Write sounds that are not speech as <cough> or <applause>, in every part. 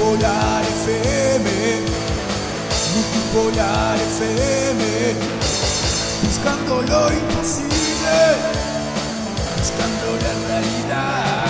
Multipolar FM, Multipolar FM, buscando lo imposible, buscando la realidad.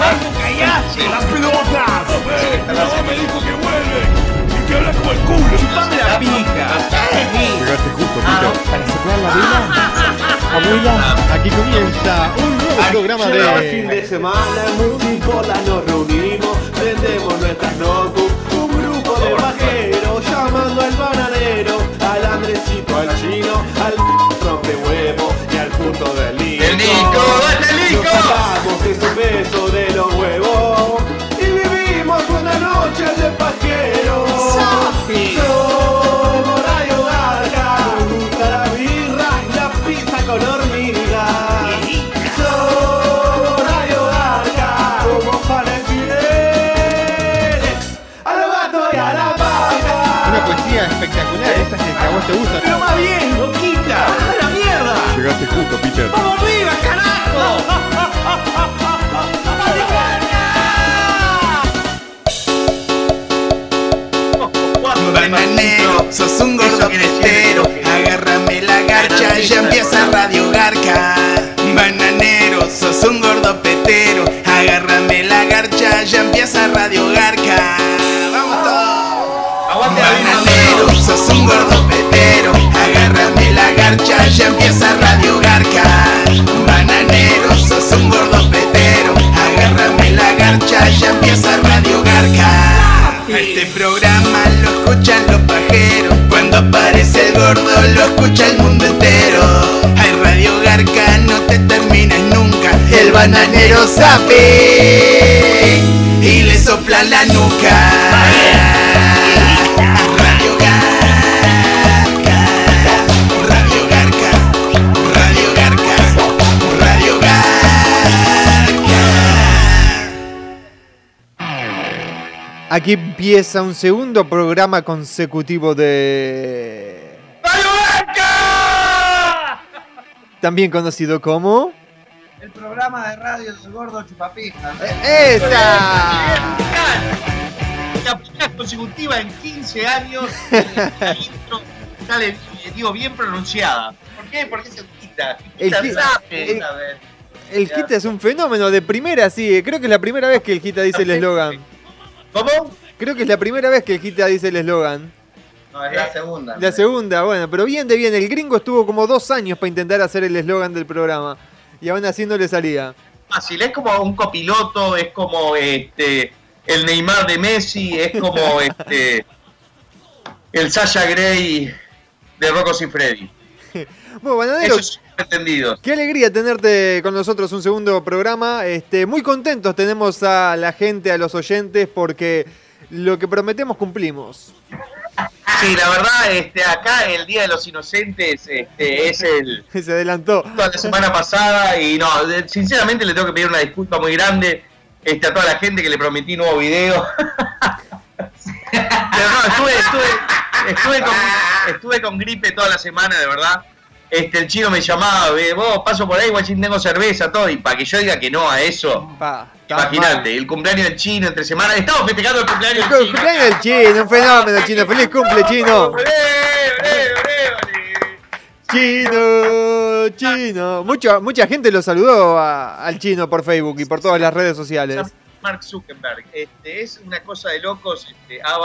¡Las pelotas! ¡No, me dijo que vuelve! ¡Y que habla como el culo! ¡Chupame la pija! Llegaste justo, Ah, Peter. para soplar la vela. <laughs> Abuela, Aquí comienza un nuevo programa el fin de... de semana, en multipola nos reunimos, prendemos nuestras grupo de pajeros llamando al bananero, al Andresito, al chino, al rompe huevo y al puto del Peter. ¡Vamos arriba, carajo! Bananero, sos un gordo petero. Agárrame la garcha, ya empieza Radio Garca. Bananero, sos un gordo petero. Agárrame la garcha, ya empieza Radio Garca. Vamos todos. Bananero, sos un gordo petero. Agárrame la garcha, ya empieza Radio Garca. Lo escucha el mundo entero. Hay Radio Garca, no te terminas nunca. El bananero sabe y le sopla la nuca. Radio Garca, Radio Garca, Radio Garca, Radio Garca. aquí empieza un segundo programa consecutivo de... También conocido como... El programa de radio del gordo chupapija. ¡Esa! La primera consecutiva en 15 años. <laughs> La intro sale, eh, digo, bien pronunciada. ¿Por qué? Porque se quita. El el- sabe. El Gita es un fenómeno de primera, sí. Creo que es la primera vez que el Gita dice el eslogan. ¿Cómo? Creo que es la primera vez que el Gita dice el eslogan. No, es la segunda. La segunda, bueno, pero bien de bien. El gringo estuvo como dos años para intentar hacer el eslogan del programa. Y aún así no le salía. Fácil, es como un copiloto, es como este el Neymar de Messi, es como <laughs> este el Sasha Gray de Rocco y Freddy. Bueno, Bananero, entendidos. qué alegría tenerte con nosotros un segundo programa. Este, muy contentos tenemos a la gente, a los oyentes, porque lo que prometemos cumplimos. Sí, la verdad, este, acá el Día de los Inocentes este, es el <laughs> Se adelantó. toda la semana pasada y no, sinceramente le tengo que pedir una disculpa muy grande este, a toda la gente que le prometí nuevo video. <laughs> Pero no, estuve, estuve, estuve, con, estuve con gripe toda la semana, de verdad. Este, el chino me llamaba, "Ve, vos paso por ahí, guachín, tengo cerveza, todo, y para que yo diga que no a eso, imagínate, el cumpleaños del chino entre semanas, estamos festejando el cumpleaños El del chino. cumpleaños del chino, un fenómeno chino. ¡Feliz cumple, chino! Chino, chino. Mucha, mucha gente lo saludó a- al chino por Facebook y por todas las redes sociales. Mark Zuckerberg, este, es una cosa de locos, este, ah,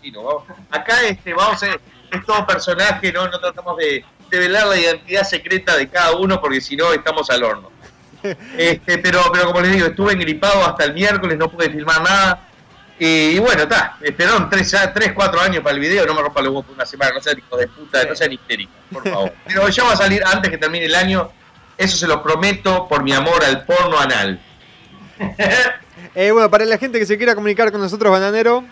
chino, vamos. acá este, vamos a, es todo personaje, no, no tratamos de, de velar la identidad secreta de cada uno porque si no estamos al horno. <laughs> Este, pero, pero como les digo, estuve engripado hasta el miércoles, no pude filmar nada. Y, bueno, está, esperaron 3, 4 años para el video, no me rompa los huevos por una semana, no sean hijos de puta, no sean histéricos, por favor. <laughs> Pero ya va a salir antes que termine el año, eso se lo prometo por mi amor al porno anal. <laughs> Eh, bueno, para la gente que se quiera comunicar con nosotros, Bananero,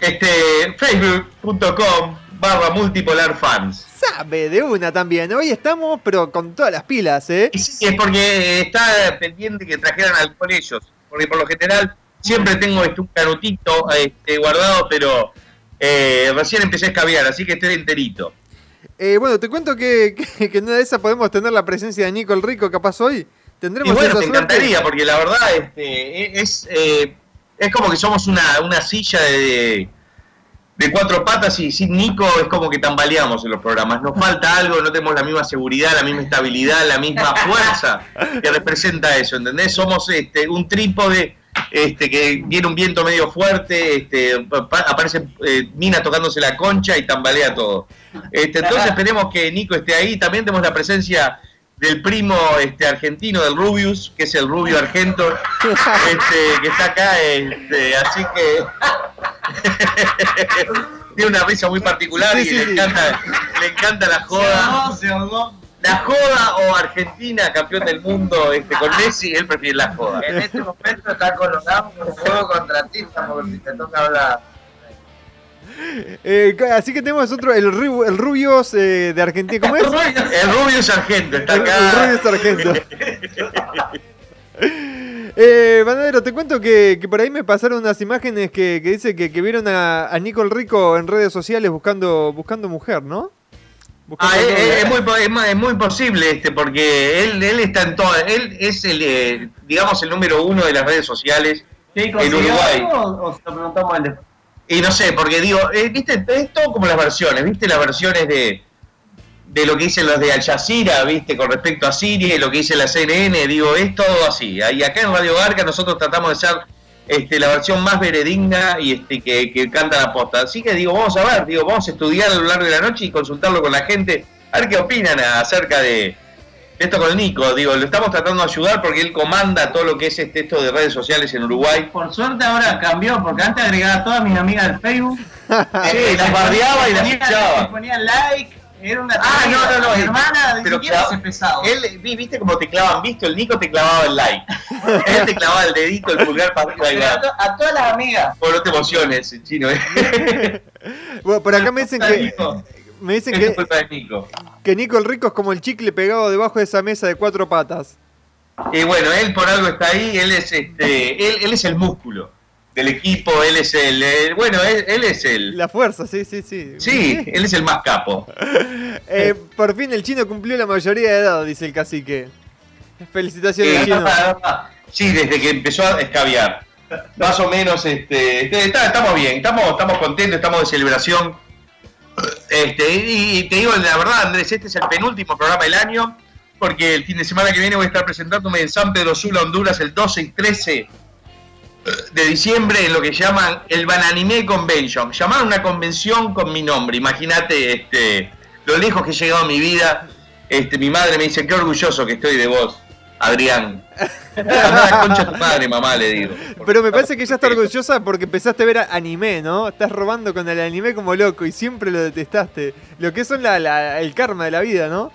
Este, facebook.com barra multipolar fans. Sabe de una también. Hoy estamos, pero con todas las pilas, ¿eh? Y sí, es porque está pendiente que trajeran alcohol ellos, porque por lo general siempre tengo este, un canutito este, guardado, pero eh, recién empecé a escabiar, así que estoy enterito. Eh, bueno, te cuento que, que, que en una de esas podemos tener la presencia de Nico el Rico, capaz hoy. Y Tendremos bueno, esa me suerte. encantaría, porque la verdad este, es, eh, es como que somos una, una silla de, de cuatro patas y sin Nico es como que tambaleamos en los programas. Nos falta algo, no tenemos la misma seguridad, la misma estabilidad, la misma <laughs> fuerza que representa eso, ¿entendés? Somos este, un trípode este, que viene un viento medio fuerte, este, pa- aparece eh, Mina tocándose la concha y tambalea todo. Este, entonces esperemos que Nico esté ahí. También tenemos la presencia del primo este, argentino del Rubius, que es el Rubio Argento, <laughs> este, que está acá, este, así que <laughs> tiene una risa muy particular Sí, y sí, le sí. encanta, le encanta la joda. La joda o Argentina, campeón del mundo, este, con Messi, él prefiere la joda. En este momento está colorado con un juego contra ti, porque si te toca hablar. Eh, así que tenemos otro, el, el Rubios eh, de Argentina. ¿Cómo es? <laughs> El Rubio Sargento está El, acá. el Rubios Argento. <laughs> Eh, Banadero, te cuento que, que por ahí me pasaron unas imágenes que, que dice que, que vieron a, a Nico el Rico en redes sociales buscando buscando mujer, ¿no? Buscando Ah, es, novia. es- es muy, po- es, muy posible este porque él, él está en todas, él es el eh, digamos el número uno de las redes sociales en Uruguay. o se lo preguntamos al Y no sé, porque digo, eh, viste, es todo como las versiones, viste las versiones de, de lo que dicen los de Al Jazeera, viste, con respecto a Siria lo que dice la CNN, digo, es todo así. Y acá en Radio Garca nosotros tratamos de ser este, la versión más veredigna y este, que, que canta la posta. Así que digo, vamos a ver, digo, vamos a estudiar a lo largo de la noche y consultarlo con la gente, a ver qué opinan acerca de esto con el Nico. Digo, lo estamos tratando de ayudar porque él comanda todo lo que es este, esto de redes sociales en Uruguay. Por suerte ahora cambió, porque antes agregaba a todas mis amigas del Facebook. <laughs> Sí, las bardeaba y las echaba. le ponía like, era una Ah, no, no, no. Mi él- hermana, pero clava- ese pesado. Él, vi- viste como te clavan visto, el Nico te clavaba el like. <laughs> él te clavaba el dedito, el pulgar para Pero a, a todas las amigas. Vos no te emociones, chino. ¿eh? <laughs> Bueno, por acá me dicen que Nico. Me dicen que, de Nico. que Nico el Rico es como el chicle pegado debajo de esa mesa de cuatro patas. Y bueno, él por algo está ahí, él es este, él, él es el músculo del equipo, él es el, el- bueno, él, él es el, La fuerza, sí, sí, sí. sí, él es el más capo. <laughs> Eh, por fin el chino cumplió la mayoría de edad, dice el cacique. Felicitaciones, Eh, chino. <laughs> Sí, desde que empezó a escabiar. Más o menos, este, este, está- estamos bien, estamos, estamos contentos, estamos de celebración. Este, y, te digo la verdad, Andrés, este es el penúltimo programa del año, porque el fin de semana que viene voy a estar presentándome en San Pedro Sula, Honduras, el 12 y 13 de diciembre, en lo que llaman el Bananime Convention. Llamaron una convención con mi nombre, imagínate este, lo lejos que he llegado en mi vida. Este, mi madre me dice, qué orgulloso que estoy de vos, Adrián. A la concha de tu madre, mamá, le digo. Pero me parece que ella está orgullosa porque empezaste a ver a- anime, ¿no? Estás robando con el anime como loco y siempre lo detestaste. Lo que es son la, la- el karma de la vida, ¿no?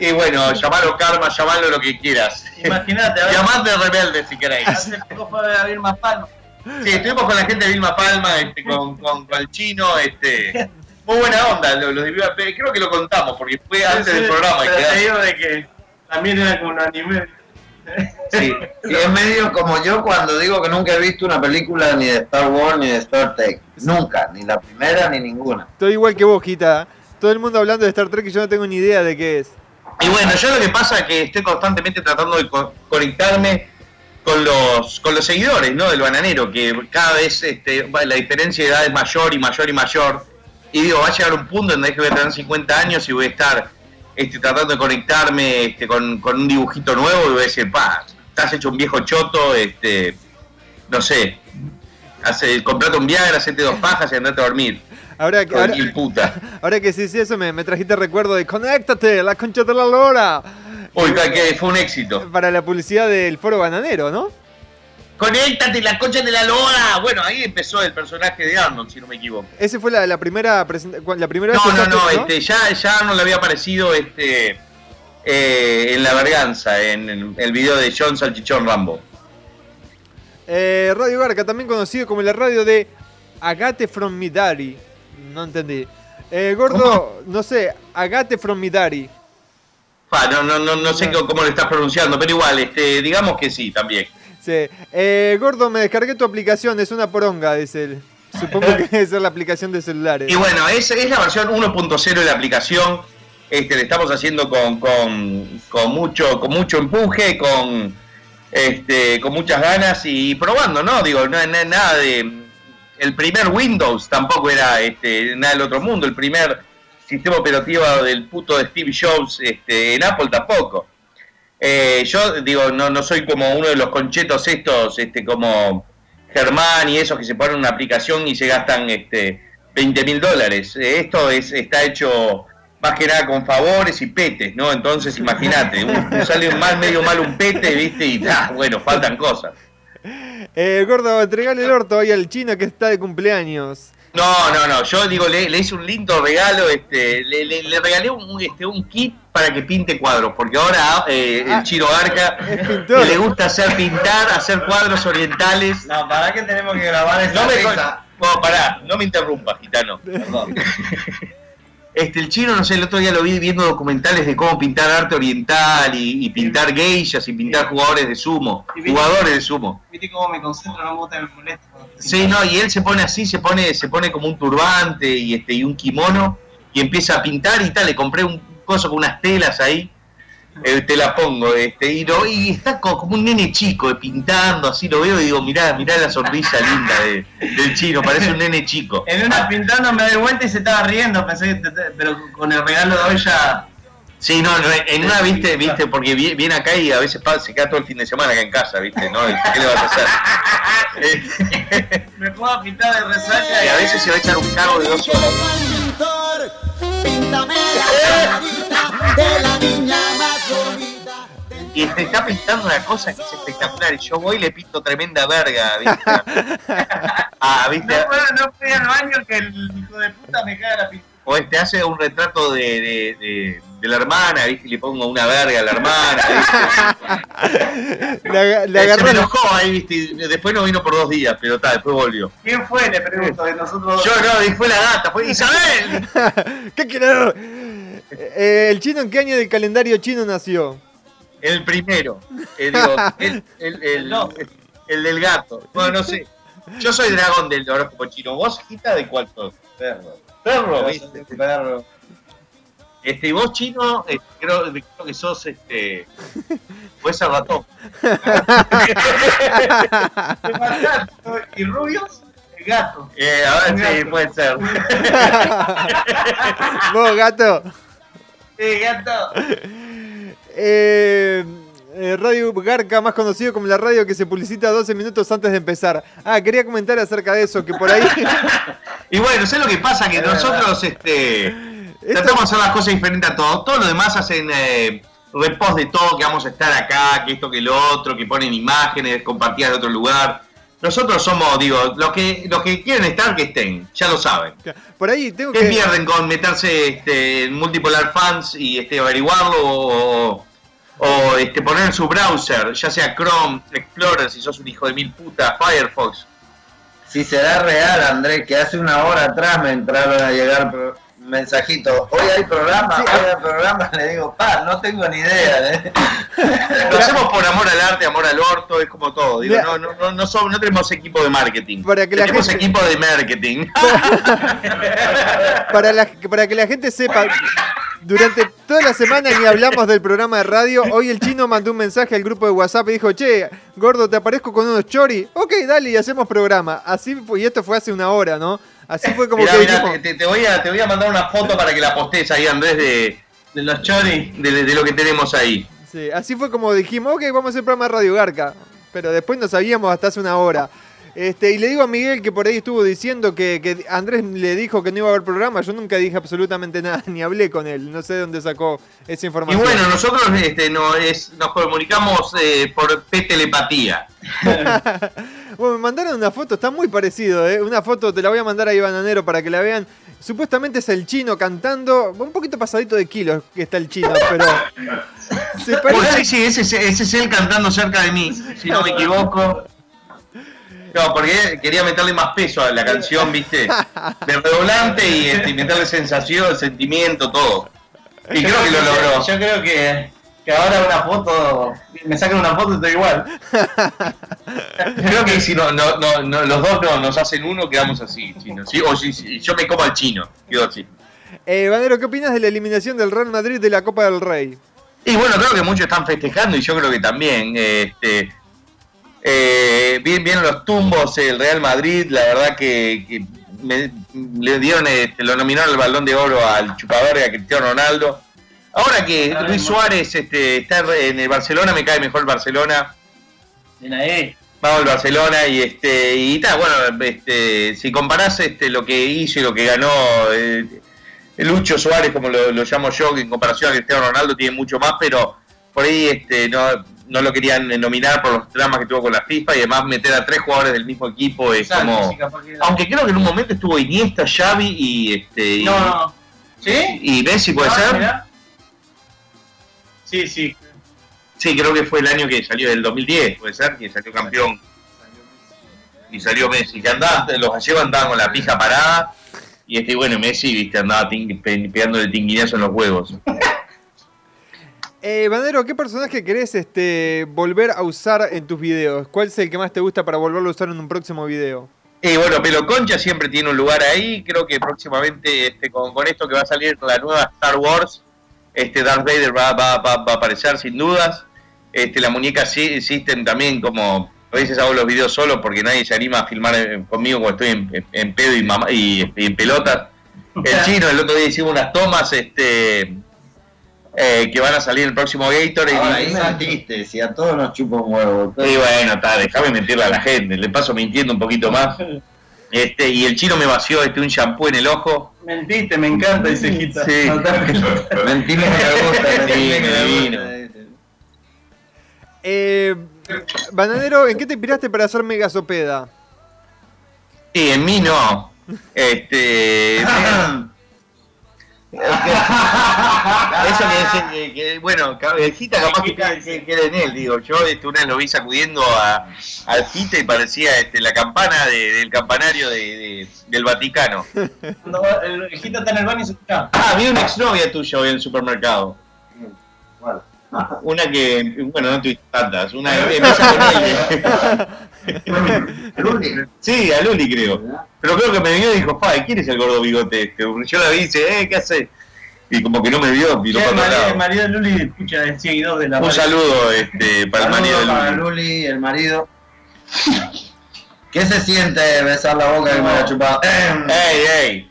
Y bueno, llamalo karma, llamalo lo que quieras. Imagínate, a ver, Llamadme rebelde si queréis. hace poco fue a a Vilma Palma. Sí, estuvimos con la gente de Vilma Palma, este, con, con, con el chino, este, muy buena onda, lo, lo de creo que lo contamos porque fue antes del programa. y Pero quedamos- te digo de que también era como un anime. Sí. Y es medio como yo cuando digo que nunca he visto una película ni de Star Wars ni de Star Trek. Nunca, ni la primera ni ninguna. Estoy igual que vos, Gita. Todo el mundo hablando de Star Trek y yo no tengo ni idea de qué es. Y bueno, yo lo que pasa es que estoy constantemente tratando de co- conectarme con los con los seguidores ¿no? del bananero, que cada vez este, va- la diferencia de edad es mayor y mayor y mayor. Y digo, va a llegar un punto en donde voy a tener 50 años y voy a estar este, tratando de conectarme este, con, con un dibujito nuevo y voy a decir, pa, estás hecho un viejo choto, este, no sé, hace, comprate un Viagra, hacete dos pajas y andate a dormir. Ahora, que- ahora, puta. <laughs> ahora que sí, sí, eso me, me trajiste recuerdo de Conéctate, la concha de la lora. Uy, que fue un éxito. Para la publicidad del foro bananero, ¿no? Conéctate la concha de la lora. Bueno, ahí empezó el personaje de Arnold, si no me equivoco. Esa fue la, la primera la primera vez No, que no, no, este, ya, ya Arnold le había aparecido este eh, en La Verganza, en, el- el video de John Salchichón Rambo. Eh, radio Garca, también conocido como la radio de Agate from Midari. No entendí. Eh, gordo, no sé, Agate from Midari. Pa, no, no, no, no sé cómo, cómo lo estás pronunciando, pero igual, este, digamos que sí, también. Sí. Eh, gordo, me descargué tu aplicación, es una poronga, dice él. Supongo que <laughs> debe ser la aplicación de celulares. Y bueno, es, es la versión 1.0 de la aplicación. Este, le estamos haciendo con, con, con mucho, con mucho empuje, con, este, con muchas ganas y probando, ¿no? Digo, no, no- nada de. El primer Windows tampoco era este, nada del otro mundo. El primer sistema operativo del puto de Steve Jobs este, en Apple tampoco. Eh, yo digo, no, no soy como uno de los conchetos estos, este, como Germán y esos que se ponen una aplicación y se gastan este, 20 mil dólares. Eh, Esto es, está hecho más que nada con favores y petes, ¿no? Entonces imagínate, <laughs> sale mal, medio mal un pete, ¿viste? Y ah, bueno, faltan cosas. Eh, gordo, entregale el orto hoy al chino que está de cumpleaños. No, no, no, yo digo, le, le hice un lindo regalo, este, le, le- le regalé un, un, este, un kit para que pinte cuadros, porque ahora eh, el chino Garca pintor. le gusta hacer pintar, hacer cuadros orientales. No, ¿para qué tenemos que grabar esa No me risa? no, pará, no me interrumpas, gitano. <laughs> Este, el chino, no sé, el otro día lo vi viendo documentales de cómo pintar arte oriental y, y pintar geishas y pintar jugadores de sumo, jugadores de sumo. Viste cómo me concentro, no me gusta me te Sí, no, y él se pone así, se pone, se pone como un turbante y este y un kimono y empieza a pintar y tal. Le compré un coso con unas telas ahí, eh, te la pongo, este, y, lo- y está co- como un nene chico eh, pintando, así lo veo y digo, mirá, mirá la sonrisa linda de- del chino, parece un nene chico. <laughs> En una pintando me doy vuelta y se estaba riendo, pensé que te- te- pero con el regalo de hoy ya. Sí, no, en una, viste, viste, porque vi- viene acá y a veces se queda todo el fin de semana acá en casa, viste, ¿no? <laughs> ¿Qué le vas a hacer? <laughs> Me puedo pintar de resaca y a veces se va a echar un cago de dos horas. Píntame la carita de la niña. Y te está pintando una cosa que es espectacular. Y yo voy y le pinto tremenda verga, ¿viste? <laughs> Ah, ¿viste? No puedo, no fui al baño que el hijo de puta me caga la pintura. O este hace un retrato de, de, de, de la hermana, ¿viste? Y le pongo una verga a la hermana, ¿viste? <laughs> Se me agarró la- enojó ahí, ¿viste? Y Después no vino por dos días, pero está, después volvió. ¿Quién fue? Le pregunto de nosotros. Yo no, y fue la gata, fue Isabel. <laughs> ¿Qué querés? Eh, ¿El chino en qué año del calendario chino nació? El primero. Eh, digo, el, el, el, el del gato. Bueno, no sé. Yo soy dragón del horóscopo chino. ¿Vos, Gita, de cuál sos? Perro. Perro, ¿viste? Perro. Este, y vos, chino, eh, creo, creo que sos este. Puede ser ratón. <laughs> ¿Y rubios? El gato. Eh, a ver, sí, puede ser. <laughs> ¿Vos, gato? Sí, gato. Eh, eh, radio Garca, más conocido como la radio que se publicita 12 minutos antes de empezar. Ah, quería comentar acerca de eso, que por ahí... <laughs> Y bueno, ¿sabes lo que pasa? Que nosotros este, tratamos de hacer las cosas diferentes a todos. Todos los demás hacen eh, repost de todo, que vamos a estar acá, que esto, que lo otro, que ponen imágenes compartidas de otro lugar. Nosotros somos, digo, los que, los que quieren estar, que estén, ya lo saben. Por ahí tengo ¿Qué que... pierden con meterse este, en Multipolar Fans y este, averiguarlo o, o, este, poner en su browser, ya sea Chrome, Explorer, si sos un hijo de mil putas, Firefox? Si será real, Andrés, que hace una hora atrás me entraron a llegar mensajitos. Hoy hay programa, hoy hay programa. Le digo, pa, no tengo ni idea. ¿eh? Lo hacemos por amor al arte, amor al orto, es como todo. Digo, no, no, no, no, somos- no tenemos equipo de marketing. Para que tenemos gente- equipo de marketing. <laughs> para, la- para que la gente sepa, durante toda la semana ni hablamos del programa de radio. Hoy el chino mandó un mensaje al grupo de WhatsApp y dijo, che, gordo, te aparezco con unos chori. Ok, dale, y hacemos programa. Así fue, y esto fue hace una hora, ¿no? Así fue como Mirá, que mirá, dijimos, te, te voy a, te voy a mandar una foto para que la postes ahí, Andrés, de, de los choris, de, de lo que tenemos ahí. sí, así fue como dijimos, ok, vamos a hacer programa de Radio Garca. Pero después no sabíamos hasta hace una hora. Este, y le digo a Miguel que por ahí estuvo diciendo que, que Andrés le dijo que no iba a haber programa. Yo nunca dije absolutamente nada, <laughs> ni hablé con él. No sé de dónde sacó esa Y información. bueno, nosotros este, no, es, nos comunicamos eh, por P-telepatía. <laughs> Bueno, me mandaron una foto, está muy parecido, ¿eh? Una foto, te la voy a mandar ahí, Bananero, para que la vean. Supuestamente es el chino cantando, un poquito pasadito de kilos que está el chino, <laughs> pero... se parece- sí, sí, ese, es- ese es él cantando cerca de mí, si no me equivoco. No, porque quería meterle más peso a la canción, ¿viste? De redoblante y, este, y meterle sensación, sentimiento, todo. Y creo que lo logró. Yo creo que, que ahora una foto, me sacan una foto y estoy igual. Creo que si no, no, no, no, los dos no, nos hacen uno, quedamos así, chino. ¿sí? O si, si yo me como al chino, quedo así. Eh, Banero, ¿qué opinas de la eliminación del Real Madrid de la Copa del Rey? Y bueno, creo que muchos están festejando y yo creo que también. Este, eh, bien, bien los tumbos, el Real Madrid, la verdad que, que me- le dieron, este, lo nominaron el balón de oro al chupaverga a Cristiano Ronaldo. Ahora que Luis Suárez este, está en el Barcelona, me cae mejor el Barcelona. Vamos al Barcelona y este y está bueno este si comparás este lo que hizo y lo que ganó eh, Lucho Suárez como lo, lo llamo yo en comparación a Cristiano Ronaldo tiene mucho más pero por ahí este no, no lo querían nominar por los dramas que tuvo con la FIFA y además meter a tres jugadores del mismo equipo es como aunque creo que en un momento estuvo Iniesta Xavi y este y, No, no. ¿Sí? y Messi puede Ah, ser mirá. Sí, sí. Sí, creo que fue el año que salió, el 2010, puede ser, que salió campeón. Y salió Messi, que andaba, los gallegos andaban con la pija parada. Y este, bueno, Messi, viste, andaba ting- pe- pegándole tinguinazo en los huevos. Eh, Banero, ¿qué personaje querés este, volver a usar en tus videos? ¿Cuál es el que más te gusta para volverlo a usar en un próximo video? Y bueno, Pelo Concha siempre tiene un lugar ahí. Creo que próximamente, este, con, con esto que va a salir la nueva Star Wars, este Darth Vader va, va- va- va a aparecer sin dudas. Este, la muñeca sí- System también, como a veces hago los videos solo porque nadie se anima a filmar eh, conmigo cuando estoy en, en pedo y, mamá- y, y en pelotas. El <laughs> chino, el otro día hicimos unas tomas este, eh, que van a salir el próximo Gator. Ahora, y, ahí mentiste, si a todos nos chupa un huevo. y bueno, está, déjame mentirle a la gente, le paso mintiendo un poquito más. <laughs> Este, y el chino me vació este, un shampoo en el ojo. Mentiste, me encanta ese hijita. Sí. <laughs> Mentime que me gusta, Sí, mentime que me gusta. Eh, Bananero, ¿en qué te inspiraste para hacer Megasopeda? Y en mí no. <laughs> Este. Eso que <laughs> dicen que, que, bueno, el Gita capaz que, que, que era en él, digo. Yo este, una vez lo vi sacudiendo a, al Gita y parecía este, la campana de- del campanario de, de- del Vaticano. No, el hijita está en el baño y se escucha. Ah, vi una exnovia tuya hoy en el supermercado. <laughs> Una que, bueno, no tuviste tantas. Una que <laughs> me con Sí, a Luli creo. Pero creo que me vio y dijo, pa, ¿quién es el gordo bigote este? Yo la vi y dice, eh, ¿qué hace? Y como que no me vio, miró el para otro marido, lado. el marido de Luli escucha el seguidor de la Un saludo este, para el marido de Saludos para Luli. Luli, el marido. ¿Qué se siente besar la boca que me la chupado? ¡Ey, ey!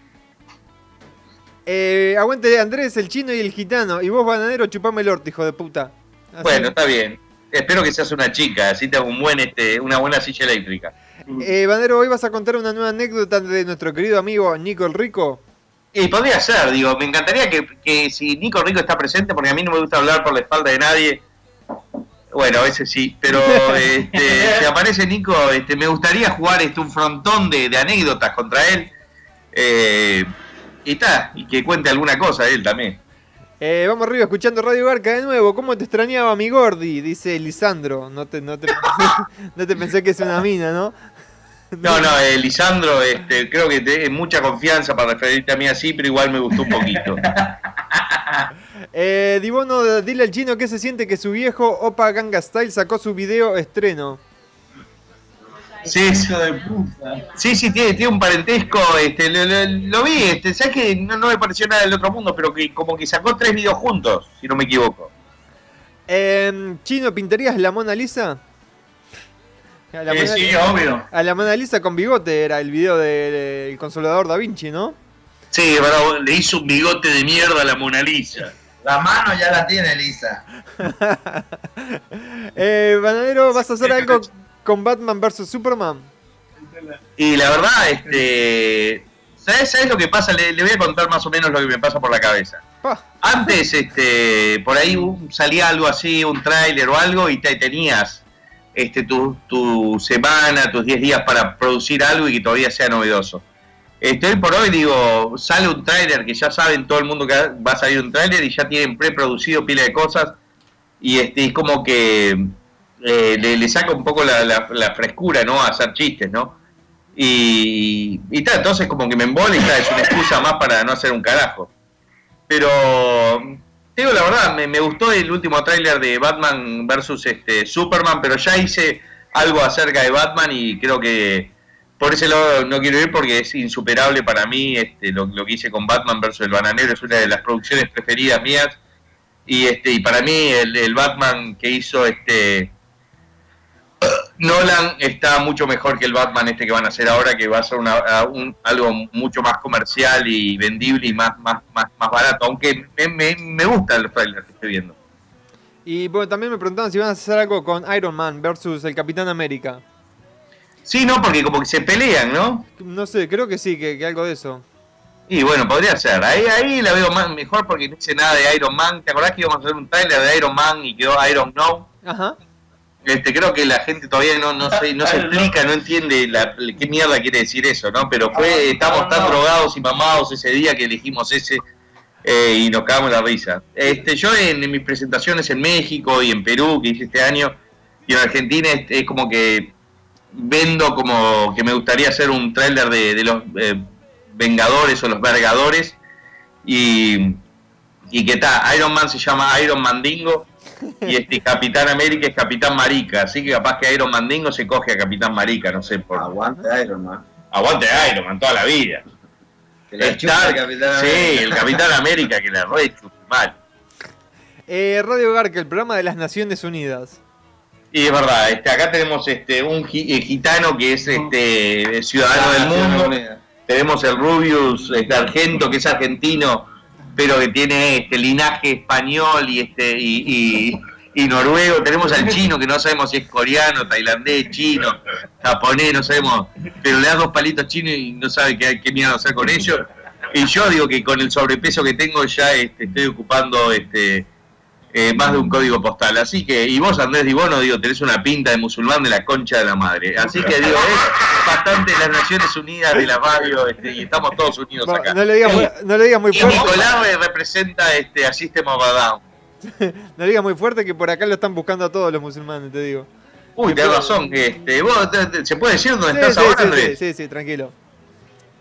Eh, aguante Andrés, el chino y el gitano. Y vos, Bananero, chupame el orto, hijo de puta. Así. Bueno, está bien. Espero que seas una chica, así te hago un buen, este, una buena silla eléctrica. Eh, Bananero, hoy vas a contar una nueva anécdota de nuestro querido amigo Nico el Rico. Y podría ser, digo, me encantaría que, que si Nico Rico está presente, porque a mí no me gusta hablar por la espalda de nadie. Bueno, a veces sí, pero <laughs> este, si aparece Nico, este, me gustaría jugar este, un frontón de, de anécdotas contra él. Eh, y está, y que cuente alguna cosa él también. Eh, vamos arriba escuchando Radio Garca de nuevo. ¿Cómo te extrañaba mi Gordi? Dice Lisandro. No te, no te, <laughs> no te pensé que es una mina, ¿no? No, no, eh, Lisandro, este, creo que te, mucha confianza para referirte a mí así, pero igual me gustó un poquito. <laughs> Eh, Dibono, dile al chino que se siente que su viejo Opa Ganga Style sacó su video estreno. Sí, sí, sí, sí, tiene, tiene un parentesco, este, lo, lo- lo vi, este, sabes que no, no me pareció nada del otro mundo, pero que como que sacó tres videos juntos, si no me equivoco. Eh, chino, ¿pintarías la Mona Lisa? A la, Eh, Mona, sí, obvio. a la Mona Lisa con bigote era el video del Consolador Da Vinci, ¿no? Sí, pero le hizo un bigote de mierda a la Mona Lisa. La mano ya la tiene Lisa. <laughs> Eh, Bananero, ¿vas a hacer algo con Batman vs Superman? Y la verdad, este. ¿Sabes, ¿Sabes lo que pasa? Le, le voy a contar más o menos lo que me pasa por la cabeza. Antes, este, por ahí salía algo así, un tráiler o algo, y te tenías este, tu, tu semana, tus 10 días para producir algo y que todavía sea novedoso. Este, hoy por hoy, digo, sale un tráiler que ya saben todo el mundo que va a salir un tráiler y ya tienen preproducido pila de cosas y este es como que eh, le, le saca un poco la, la- la frescura, ¿no? Hacer chistes, ¿no? Y, y tal, entonces como que me embola y tal, es una excusa más para no hacer un carajo. Pero, te digo la verdad, me, gustó el último tráiler de Batman versus este, Superman, pero ya hice algo acerca de Batman y creo que por ese lado no quiero ir porque es insuperable para mí este, lo, lo que hice con Batman versus el Bananero, es una de las producciones preferidas mías. Y este y para mí el Batman que hizo este Nolan está mucho mejor que el Batman este que van a hacer ahora, que va a ser una, un- algo mucho más comercial y vendible y más, más, más, más barato, aunque me, me, me gustan los trailers que estoy viendo. Y bueno, también me preguntaban si van a hacer algo con Iron Man versus el Capitán América. Sí, no, porque como que se pelean, ¿no? No sé, creo que sí, que, que algo de eso. Y bueno, podría ser. Ahí, ahí la veo más, mejor porque no hice nada de Iron Man. ¿Te acordás que íbamos a hacer un trailer de Iron Man y quedó Iron No? Ajá. Este, creo que la gente todavía no, no, se, no se explica, no entiende la, qué mierda quiere decir eso, ¿no? Pero fue, estamos tan drogados y mamados ese día que elegimos ese eh, y nos cagamos la risa. Este, yo en, en mis presentaciones en México y en Perú que hice este año y en Argentina es, es como que vendo como que me gustaría hacer un tráiler de, de los eh, Vengadores o los Vergadores y, y que está, Iron Man se llama Iron Mandingo y este Capitán América es Capitán Marica, así que capaz que Iron Mandingo se coge a Capitán Marica, no sé por Aguante Iron Man. Aguante Iron Man toda la vida. Que chupa Stark, el Capitán sí, América. el Capitán América que la re mal. Eh, Radio Garca, el programa de las Naciones Unidas. Y es verdad, este, acá tenemos este un eh, gitano que es este ciudadano del mundo. Tenemos el Rubius este, Argento, que es argentino, pero que tiene este linaje español y este y, y- noruego. Tenemos al chino, que no sabemos si es coreano, tailandés, chino, japonés, no sabemos, pero le das dos palitos chinos y no sabe qué, qué mierda hacer con ellos. Y yo digo que con el sobrepeso que tengo ya este, estoy ocupando este eh, más de un código postal. Así que, y vos Andrés Dibono, digo, tenés una pinta de musulmán de la concha de la madre. Así que digo, es bastante las Naciones Unidas de la radio este, y estamos todos unidos acá. no le digas muy, no le digas muy y fuerte. Nicolás representa este, a System of a Down. <laughs> No le digas muy fuerte que por acá lo están buscando a todos los musulmanes, te digo. Uy, tenés razón. que, Este, vos, te- te- ¿Se puede decir dónde Sí, estás sí, ahora, sí, Andrés? sí, sí, sí, tranquilo.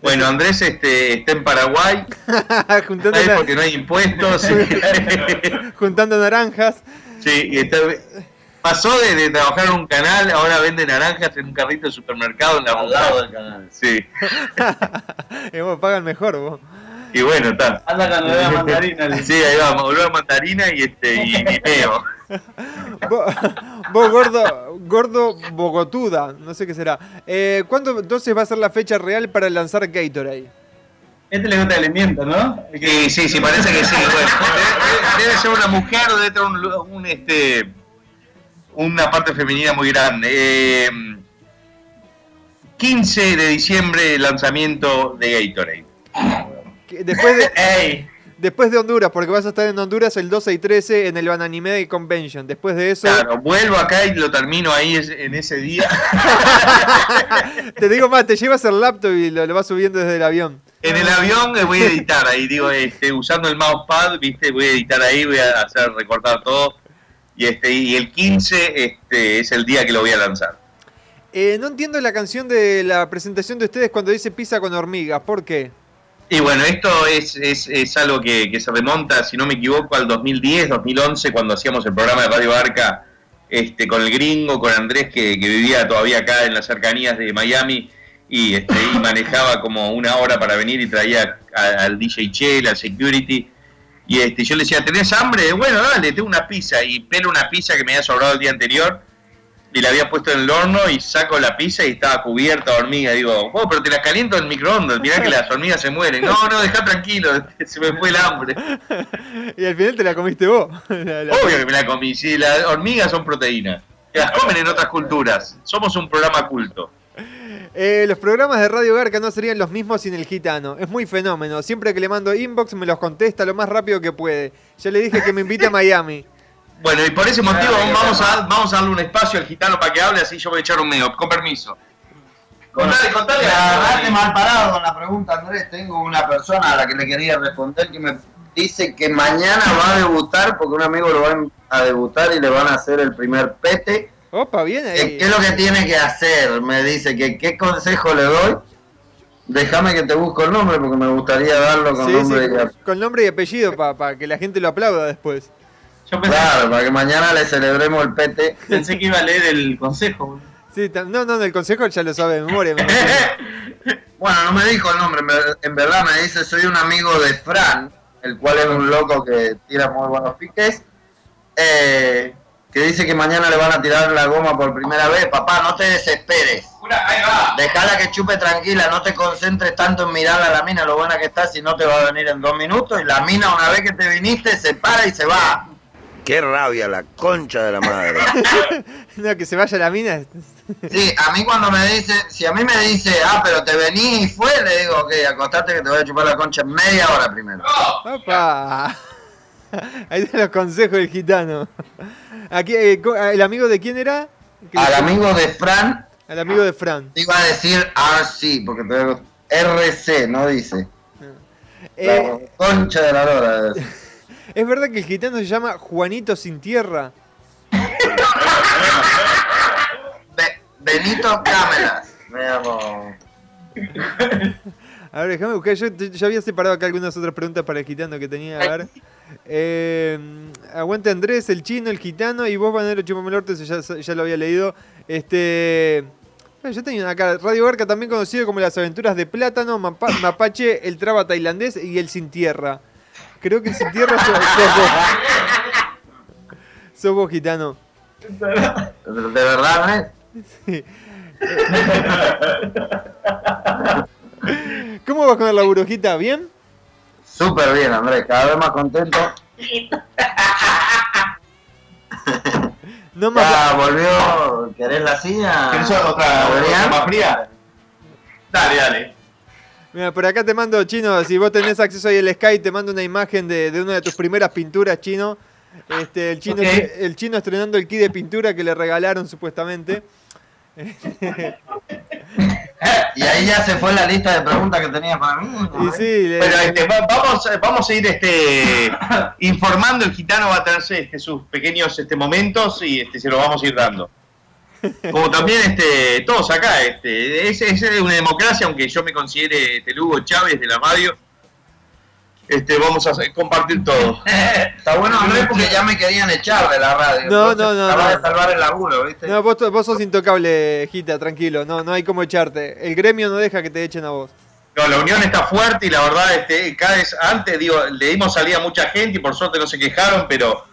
Bueno, Andrés este, está en Paraguay, <laughs> juntando, porque no hay impuestos. <laughs> juntando naranjas. Sí, y está- pasó de, de trabajar en un canal, ahora vende naranjas en un carrito de supermercado en la Al lado del canal. Sí, <laughs> Y vos pagan mejor, vos. y bueno, está. Anda con nueva mandarina. le- Sí, ahí vamos, volver a mandarina y este y. Vos, vos, gordo, gordo bogotuda, no sé qué será. Eh, ¿Cuándo entonces va a ser la fecha real para lanzar Gatorade? Este le gusta el elemento, ¿no? Sí, sí, sí, parece que sí. Bueno, debe, <laughs> debe ser una mujer, debe tener un, este una parte femenina muy grande. Eh, 15 de diciembre lanzamiento de Gatorade. Después de, <laughs> Ey, después de Honduras, porque vas a estar en Honduras el 12 y 13 en el Bananime Convention. Después de eso, claro, vuelvo acá y lo termino ahí en ese día. <laughs> te digo más, te llevas el laptop y lo, lo vas subiendo desde el avión. En el avión eh, voy a editar ahí, digo, este, usando el mousepad, viste, voy a editar ahí, voy a hacer recortar todo. Y este, y el 15 este, es el día que lo voy a lanzar. Eh, no entiendo la canción de la presentación de ustedes cuando dice pizza con hormigas. ¿Por qué? Y bueno, esto es, es, es algo que, se remonta, si no me equivoco, al 2010, 2011, cuando hacíamos el programa de Radio Arca este, con el gringo, con Andrés, que, vivía todavía acá en las cercanías de Miami y, este, y manejaba como una hora para venir y traía al DJ Chel, al security. Y este, yo le decía, ¿tenés hambre? Bueno, dale, tengo una pizza. Y pelo una pizza que me había sobrado el día anterior y la había puesto en el horno y saco la pizza y estaba cubierta de hormigas. Digo, oh, pero te la caliento en el microondas, mirá que las hormigas se mueren. No, no, deja tranquilo, <laughs> se me fue el hambre. <laughs> Y al final te la comiste vos. <laughs> La- la- Obvio que me la comí, sí, las hormigas son proteínas. Las comen en otras culturas. Somos un programa culto. Eh, los programas de Radio Garca no serían los mismos sin el gitano. Es muy fenómeno. Siempre que le mando inbox me los contesta lo más rápido que puede. Ya le dije que me invite a Miami. Bueno, y por ese motivo vamos a, vamos a darle un espacio al gitano para que hable, así yo voy a echar un medio. Con permiso. Contale, contale. La agarraste mal parado con la pregunta, Andrés. Tengo una persona a la que le quería responder que me dice que mañana va a debutar porque un amigo lo va a debutar y le van a hacer el primer pete. Opa, bien ¿Qué, ahí. qué es lo que tiene que hacer? Me dice que qué consejo le doy. Déjame que te busco el nombre porque me gustaría darlo con Sí, nombre sí, y apellido. con nombre y apellido para que la gente lo aplauda después. Claro, para que mañana le celebremos el pete. Pensé que iba a leer el consejo. Sí, no, no, el consejo ya lo sabe de memoria. me imagino. <laughs> Bueno, no me dijo el nombre, en ver- en verdad me dice, soy un amigo de Fran, el cual es un loco que tira muy buenos piques, eh, que dice que mañana le van a tirar la goma por primera vez. Papá, no te desesperes. Ahí va. Déjala que chupe tranquila, no te concentres tanto en mirarla a la mina, lo buena que está, si no te va a venir en dos minutos. Y la mina, una vez que te viniste, se para y se va. Qué rabia, la concha de la madre. <laughs> no, que se vaya la mina. Sí, a mí cuando me dice, si a mí me dice, ah, pero te vení y fue, le digo, ok, acostate que te voy a chupar la concha en media hora primero. Opa. Ahí te los consejos del gitano. Aquí, eh, co- el amigo de quién era? Al amigo de Fran, Al amigo de Fran. iba a decir RC, porque RC, no dice. Eh, La concha de la lora. ¿Es verdad que el gitano se llama Juanito Sin Tierra? Be- Benito. Veamos. A ver, déjame buscar. Yo, yo había separado acá algunas otras preguntas para el gitano que tenía. A ver. Eh, aguante Andrés, el chino, el gitano. Y vos, Vanero Chupamelorte, ya, ya lo había leído. Este. eh, Yo tenía acá Radio Barca, también conocido como Las Aventuras de Plátano, Mapa- Mapache, el Traba Tailandés y el Sin Tierra. Creo que el Sin Tierra. Sos vos, gitano. ¿De verdad, Sí. ¿Cómo vas con el laburo, Gita? ¿Bien? Súper bien, Andrés, cada vez más contento. No más. Ya volvió. ¿Querés la silla? ¿Querés otra, otra más fría? Dale, dale. Mira, por acá te mando, Chino, si vos tenés acceso ahí al Sky, te mando una imagen de, de una de tus primeras pinturas, Chino. Este, el, chino el chino estrenando el kit de pintura que le regalaron supuestamente. <laughs> Y ahí ya se fue la lista de preguntas que tenía para mí. Y sí, le- Pero este, va- vamos, vamos a ir este, <laughs> informando, el gitano va a tener este, sus pequeños este, momentos y este, se los vamos a ir dando. Como también este, todos acá, este, es, es una democracia, aunque yo me considere este, Lugo Chávez de la radio, este, vamos a compartir todo. Está bueno, Andrés, porque ya me querían echar de la radio. No, no, no, acabas no. de salvar el laburo, ¿viste? No, vos, vos sos intocable, Gita, tranquilo, no, no hay cómo echarte. El gremio no deja que te echen a vos. No, la unión está fuerte y la verdad, este, cada vez antes, digo, le dimos salida a mucha gente y por suerte no se quejaron, pero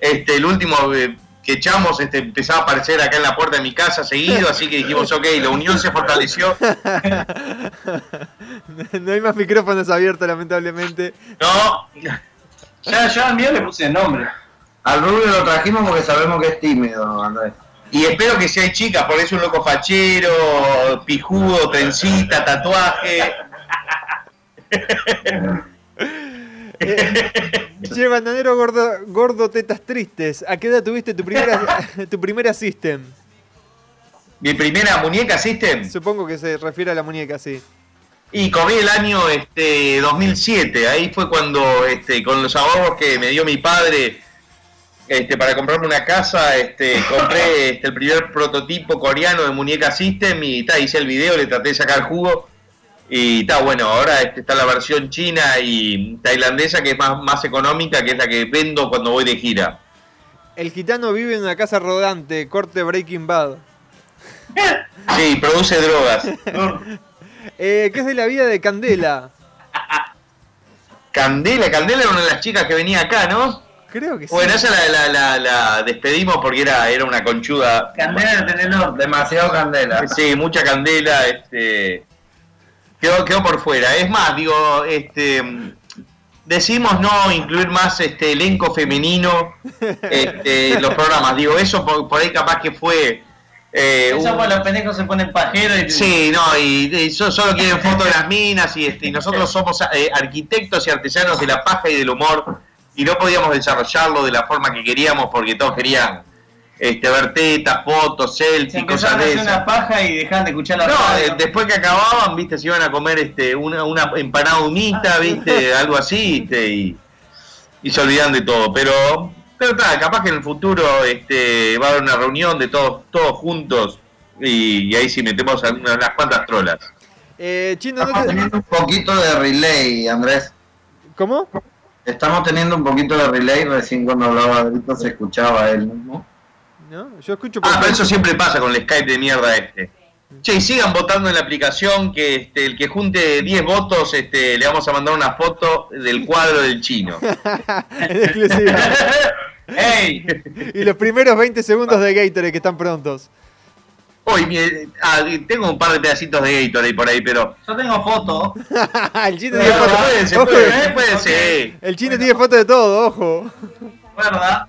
este, el último eh, que echamos este, empezaba a aparecer acá en la puerta de mi casa seguido, así que dijimos, ok, la unión se fortaleció. <laughs> no hay más micrófonos abiertos, lamentablemente. No, Ya, yo al mío le puse el nombre. Al rubio lo trajimos porque sabemos que es tímido, Andrés. y espero que si hay chicas, por eso un loco fachero, pijudo, trencita, tatuaje. <laughs> <laughs> Che, bandanero gordo, gordo tetas tristes. ¿A qué edad tuviste tu primera, <laughs> tu primera system? Mi primera muñeca System. Supongo que se refiere a la muñeca, sí. Y corrí el año este, 2007, ahí fue cuando este, con los ahorros que me dio mi padre este, para comprarme una casa, este, compré este, el primer prototipo coreano de muñeca System y ta, hice el video, le traté de sacar jugo y está bueno, ahora este, está la versión china y tailandesa que es más, más económica, que es la que vendo cuando voy de gira. El gitano vive en una casa rodante, corte Breaking Bad. Sí, produce drogas. Eh, ¿Qué es de la vida de Candela? Candela, Candela era una de las chicas que venía acá, ¿no? Creo que sí. Bueno, esa la, la, la, la despedimos porque era, era una conchuda. Candela tenelo. Demasiado candela. Sí, mucha candela, este. Quedó, quedó por fuera. Es más, digo, este. Decidimos no incluir más este elenco femenino <laughs> este, en los programas. Digo, eso por, por ahí capaz que fue Eh, Eso un- los pendejos se ponen pajeros y... Sí, no, y, y so- solo quieren fotos de las minas y, este, y nosotros somos eh, arquitectos y artesanos de la paja y del humor y no podíamos desarrollarlo de la forma que queríamos porque todos querían este, ver tetas, fotos, selfies, Se cosas de esas. una paja y dejan de escuchar la No, radio. eh, después que acababan, viste, se iban a comer este, una, una empanada humita, viste, algo así, viste, y, y se olvidan de todo. Pero, pero tal, capaz que en el futuro este, va a haber una reunión de todos, todos juntos y, y ahí sí metemos a una- unas cuantas trolas. Eh, Chino, ¿no Estamos te- teniendo un poquito de relay, Andrés. ¿Cómo? Estamos teniendo un poquito de relay, recién cuando hablaba Adrito se escuchaba él mismo. ¿No? Yo escucho por Ah, pero eso siempre pasa con el Skype de mierda este. Che, y sigan votando en la aplicación que este, el que junte 10 votos este, le vamos a mandar una foto del cuadro del chino. <laughs> en exclusiva. <laughs> ¡Ey! Y los primeros 20 segundos de Gatorade que están prontos. Hoy ah, tengo un par de pedacitos de Gatorade por ahí, pero. Yo tengo foto. <laughs> el chino tiene foto. puede, se puede, puede, sí. El chino tiene foto de todo, ojo. ¿Verdad?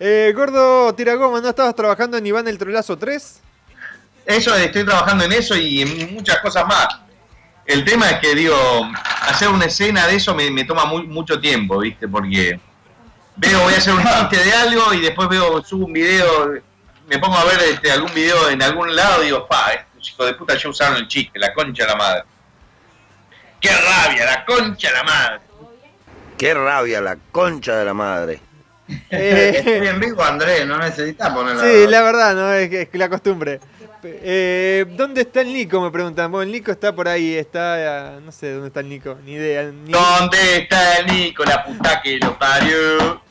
Eh, Gordo Tiragoma, ¿no estabas trabajando en Iván el Trolazo 3? Eso, estoy trabajando en eso y en muchas cosas más. El tema es que, digo, hacer una escena de eso me, me toma muy, mucho tiempo, ¿viste? Porque veo, voy a hacer un chiste de algo y después veo, subo un video, me pongo a ver este, algún video en algún lado y digo, pa, estos hijos de puta ya usaron el chiste, la concha de la madre. ¡Qué rabia, la concha de la madre! Qué rabia, la concha de la madre. Eh, Estoy en vivo, Andrés, no necesitas poner Sí, la verdad, ¿no? Es, que- es la costumbre. Eh, ¿Dónde está el Nico? Me preguntan. Bueno, el Nico está por ahí, está... No sé dónde está el Nico, ni idea. ni- ¿Dónde está el Nico, la puta que lo parió?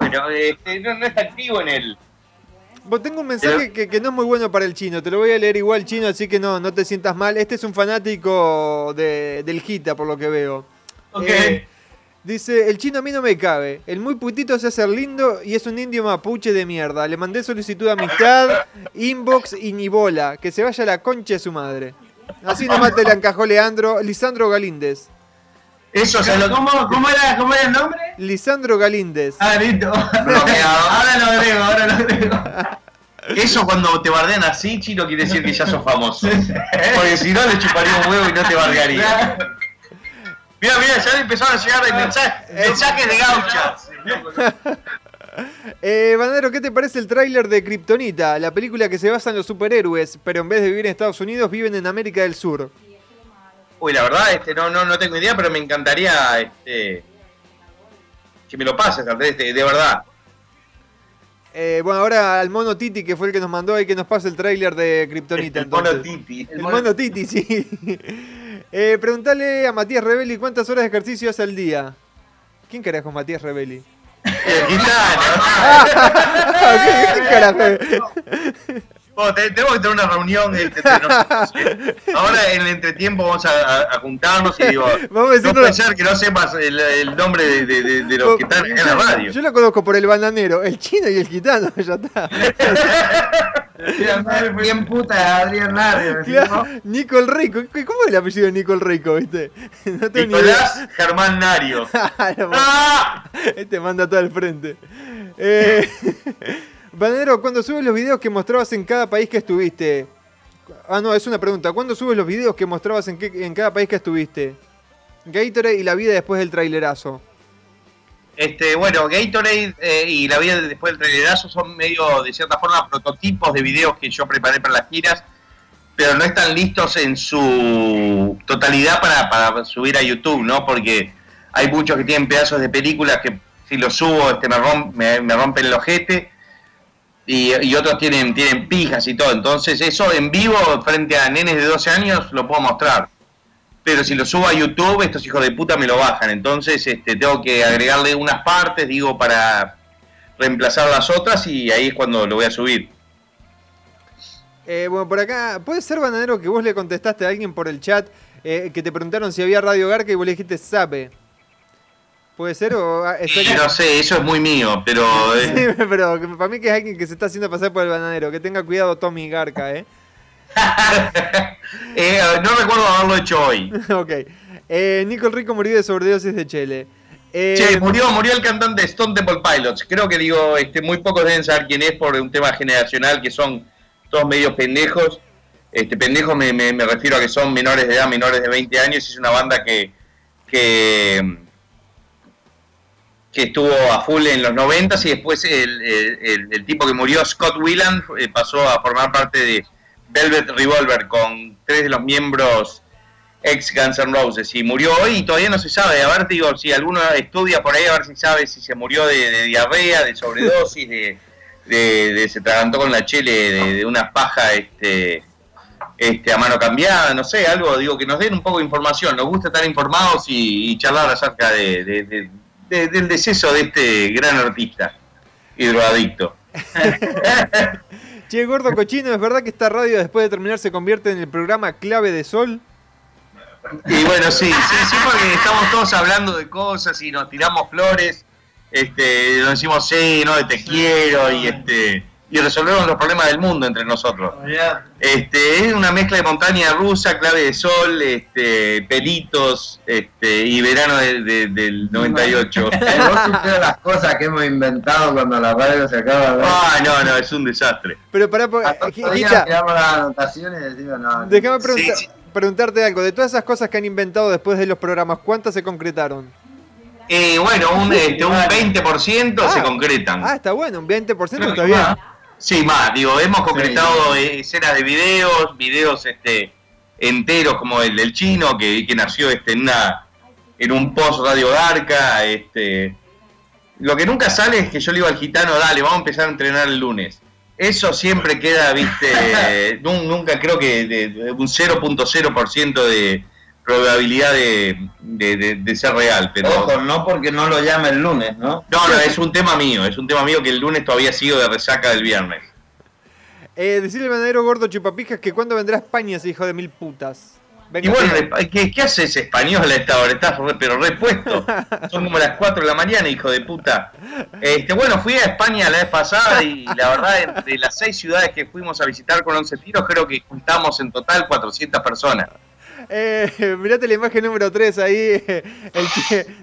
Pero este, no, no está activo en el... Vos tengo un mensaje que, que no es muy bueno para el chino. Te lo voy a leer igual, chino, así que no, no te sientas mal. Este es un fanático de, del Gita, por lo que veo. Ok. Eh, dice, el chino a mí no me cabe. El muy putito se hace lindo y es un indio mapuche de mierda. Le mandé solicitud de amistad, inbox y ni bola. Que se vaya a la concha de su madre. Así nomás te la encajó Leandro, Lisandro Galíndez. Eso se lo... ¿Cómo, cómo, era, ¿Cómo era el nombre? Lisandro Galíndez. Ah, listo. <laughs> ahora lo agrego, ahora lo agrego. Eso cuando te bardean así, chino, quiere decir que ya sos famoso. <laughs> Porque si no, le chuparía un huevo y no te bardearía. Mira, mira, ya empezaron a llegar mensajes, mensajes de gauchas. <laughs> Eh, Banadero, ¿qué te parece el tráiler de Kryptonita? La película que se basa en los superhéroes, pero en vez de vivir en Estados Unidos, viven en América del Sur. Uy, la verdad, este, no, no, no tengo idea, pero me encantaría este, que me lo pases, Andrés, de, de verdad. Eh, bueno, ahora al mono Titi, que fue el que nos mandó, hay que nos pase el tráiler de Kryptonita. El mono entonces. Titi. El mono Titi, sí. Eh, preguntale a Matías Rebelli cuántas horas de ejercicio hace al día. ¿Quién carajo es Matías Rebelli? El gitano. <laughs> ¿Qué, qué carajo? Te- tenemos que tener una reunión este, entre nosotros. eh. Ahora en el entretiempo vamos a, a- a juntarnos y digo, <laughs> Vamos a decir no una- puede ser que no sepas el, el nombre de, de- de- de los que están en la radio. Yo lo conozco por el bananero, el chino y el gitano, <laughs> ya está. Bien puta Adrián Lario. Claro, Nico el Rico. ¿Cómo es el apellido de Nico el Rico, viste? <laughs> No tengo Nicolás. Germán Nario. <laughs> ¡Ah! <laughs> Este manda todo al frente. Eh, Banero, cuando subes los videos que mostrabas en cada país que estuviste. Ah, no, es una pregunta. ¿Cuándo subes los videos que mostrabas en, qué- en cada país que estuviste? Gatorade y la vida después del trailerazo. Este, bueno, Gatorade eh, y la vida después del trailerazo son medio, de cierta forma, prototipos de videos que yo preparé para las giras, pero no están listos en su totalidad para, para subir a YouTube, ¿no? Porque hay muchos que tienen pedazos de películas que si los subo este, me, rom- me, me rompen el ojete y, y otros tienen, tienen pijas y todo. Entonces eso en vivo frente a nenes de 12 años lo puedo mostrar. Pero si lo subo a YouTube, estos hijos de puta me lo bajan. Entonces este, tengo que agregarle unas partes, digo, para reemplazar las otras y ahí es cuando lo voy a subir. Eh, bueno, por acá, ¿puede ser, Bananero, que vos le contestaste a alguien por el chat eh, que te preguntaron si había Radio Garca y vos le dijiste sabe? ¿Puede ser? O, ah, no sé, eso es muy mío, pero... <laughs> eh, Sí, pero para mí que es alguien que se está haciendo pasar por el bananero. Que tenga cuidado Tommy Garca, ¿eh? <laughs> eh, no recuerdo haberlo hecho hoy. <laughs> ok. Eh, Nico el Rico murió de sobredosis de chele. Eh, Che, murió, murió el cantante Stone Temple Pilots. Creo que digo, este, muy pocos deben saber quién es por un tema generacional que son todos medio pendejos. Este, pendejos me, me- me refiero a que son menores de edad, menores de 20 años. Es una banda que, que, que estuvo a full en los 90 y después el, el- el- el tipo que murió, Scott Whelan, eh, pasó a formar parte de Velvet Revolver con tres de los miembros ex Guns N' Roses y murió hoy y todavía no se sabe. A ver, digo, si alguno estudia por ahí, a ver si sabe si se murió de, diarrea, de sobredosis, de, de, se tragantó con la chele de, una paja este, este, a mano cambiada, no sé, algo, digo, que nos den un poco de información. Nos gusta estar informados y, charlar acerca de- del deceso de este gran artista y drogadicto. <laughs> Che, gordo cochino, ¿es verdad que esta radio después de terminar se convierte en el programa Clave de Sol? Y bueno, sí, sí, sí, porque estamos todos hablando de cosas y nos tiramos flores, este, nos decimos sí, no, te quiero y este y resolvemos los problemas del mundo entre nosotros. Este, es una mezcla de montaña rusa, clave de sol, este, pelitos, este, y verano de- de- del 98. <laughs> ¿Vos supieras las cosas que hemos inventado cuando la radio se acaba de ver? Ah, no, no, es un desastre. Pero para, Todavía Gicha, miramos las anotaciones y decimos, no. déjame pregunta- preguntarte algo. De todas esas cosas que han inventado después de los programas, ¿cuántas se concretaron? Eh, bueno, un, este, un 20% se Ah. concretan. Ah, está bueno, un 20% está bien. Sí, más, digo, hemos concretado eh, escenas de videos, videos este enteros como el del chino, que, que nació este en una en un post Radio Garca, este lo que nunca sale es que yo le digo al gitano, dale, vamos a empezar a entrenar el lunes. Eso siempre queda, viste, <laughs> nun- nunca creo que de, de un 0.0% de probabilidad de, de- de- de ser real, pero Ojo, no porque no lo llame el lunes, ¿no? no, no, es un tema mío, es un tema mío que el lunes todavía sigo de resaca del viernes. Eh, decirle al banadero gordo chupapijas que cuando vendrá a España ese hijo de mil putas. Y bueno, ¿qué, qué haces español a esta hora? Estás re- pero repuesto. <laughs> Son como las 4 de la mañana, hijo de puta. Este, bueno, fui a España la vez pasada y la verdad, entre las seis ciudades que fuimos a visitar con 11 tiros, creo que juntamos en total 400 personas. Eh, <laughs> mirate la imagen número 3 ahí, eh, el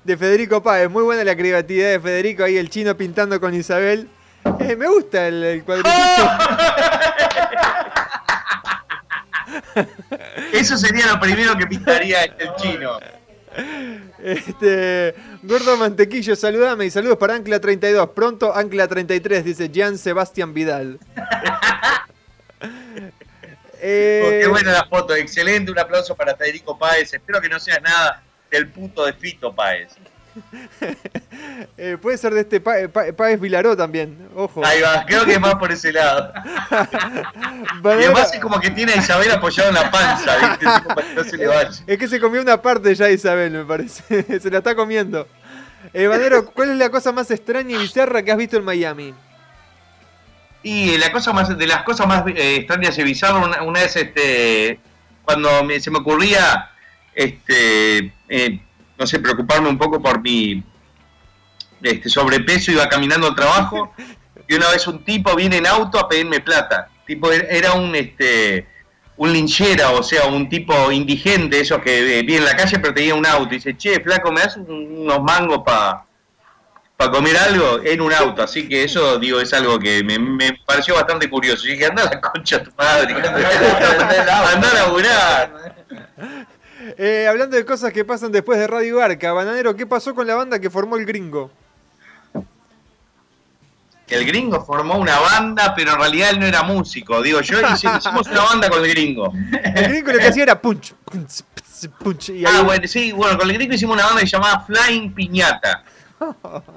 de Federico Páez. Muy buena la creatividad de Federico ahí, el chino pintando con Isabel. Eh, me gusta el, el cuadrillito. <laughs> Eso sería lo primero que pintaría el chino. Este, Gordo Mantequillo, saludame y saludos para Ancla 32. Pronto Ancla 33, dice Jean Sebastián Vidal. <laughs> Eh, Oh, qué buena la foto, excelente. Un aplauso para Federico Páez. Espero que no sea nada del puto de Fito Páez. <laughs> eh, puede ser de este Pa- Pa- Páez Vilaró también, ojo. Ahí va, creo que es más por ese lado. <laughs> Y además es como que tiene a Isabel apoyado en la panza, ¿viste? No se le vaya. <laughs> Es que se comió una parte ya Isabel, me parece. se la está comiendo. Eh, Vanero, ¿cuál es la cosa más extraña y bizarra que has visto en Miami? Y la cosa más, de las cosas más eh, extrañas y bizarras, una, una vez este, cuando me- se me ocurría, este, eh, no sé, preocuparme un poco por mi este, sobrepeso, iba caminando al trabajo <laughs> y una vez un tipo viene en auto a pedirme plata. Tipo, era- era un, este, un linchera, o sea, un tipo indigente, esos que eh, vive en la calle pero tenía un auto. Y dice, che, flaco, ¿me das un- unos mangos para para comer algo en un auto, así que eso digo es algo que me, me pareció bastante curioso. Y dije, anda a la concha tu madre, <laughs> anda a laburar. Eh, hablando de cosas que pasan después de Radio Garca, Bananero, ¿qué pasó con la banda que formó el gringo? El gringo formó una banda, pero en realidad él no era músico. Digo, yo hice- <laughs> hicimos una banda con el gringo. El gringo lo que hacía era punch, punch, punch, punch, y ahí- Ah, bueno, sí, bueno, con el gringo hicimos una banda que se llamaba Flying Piñata.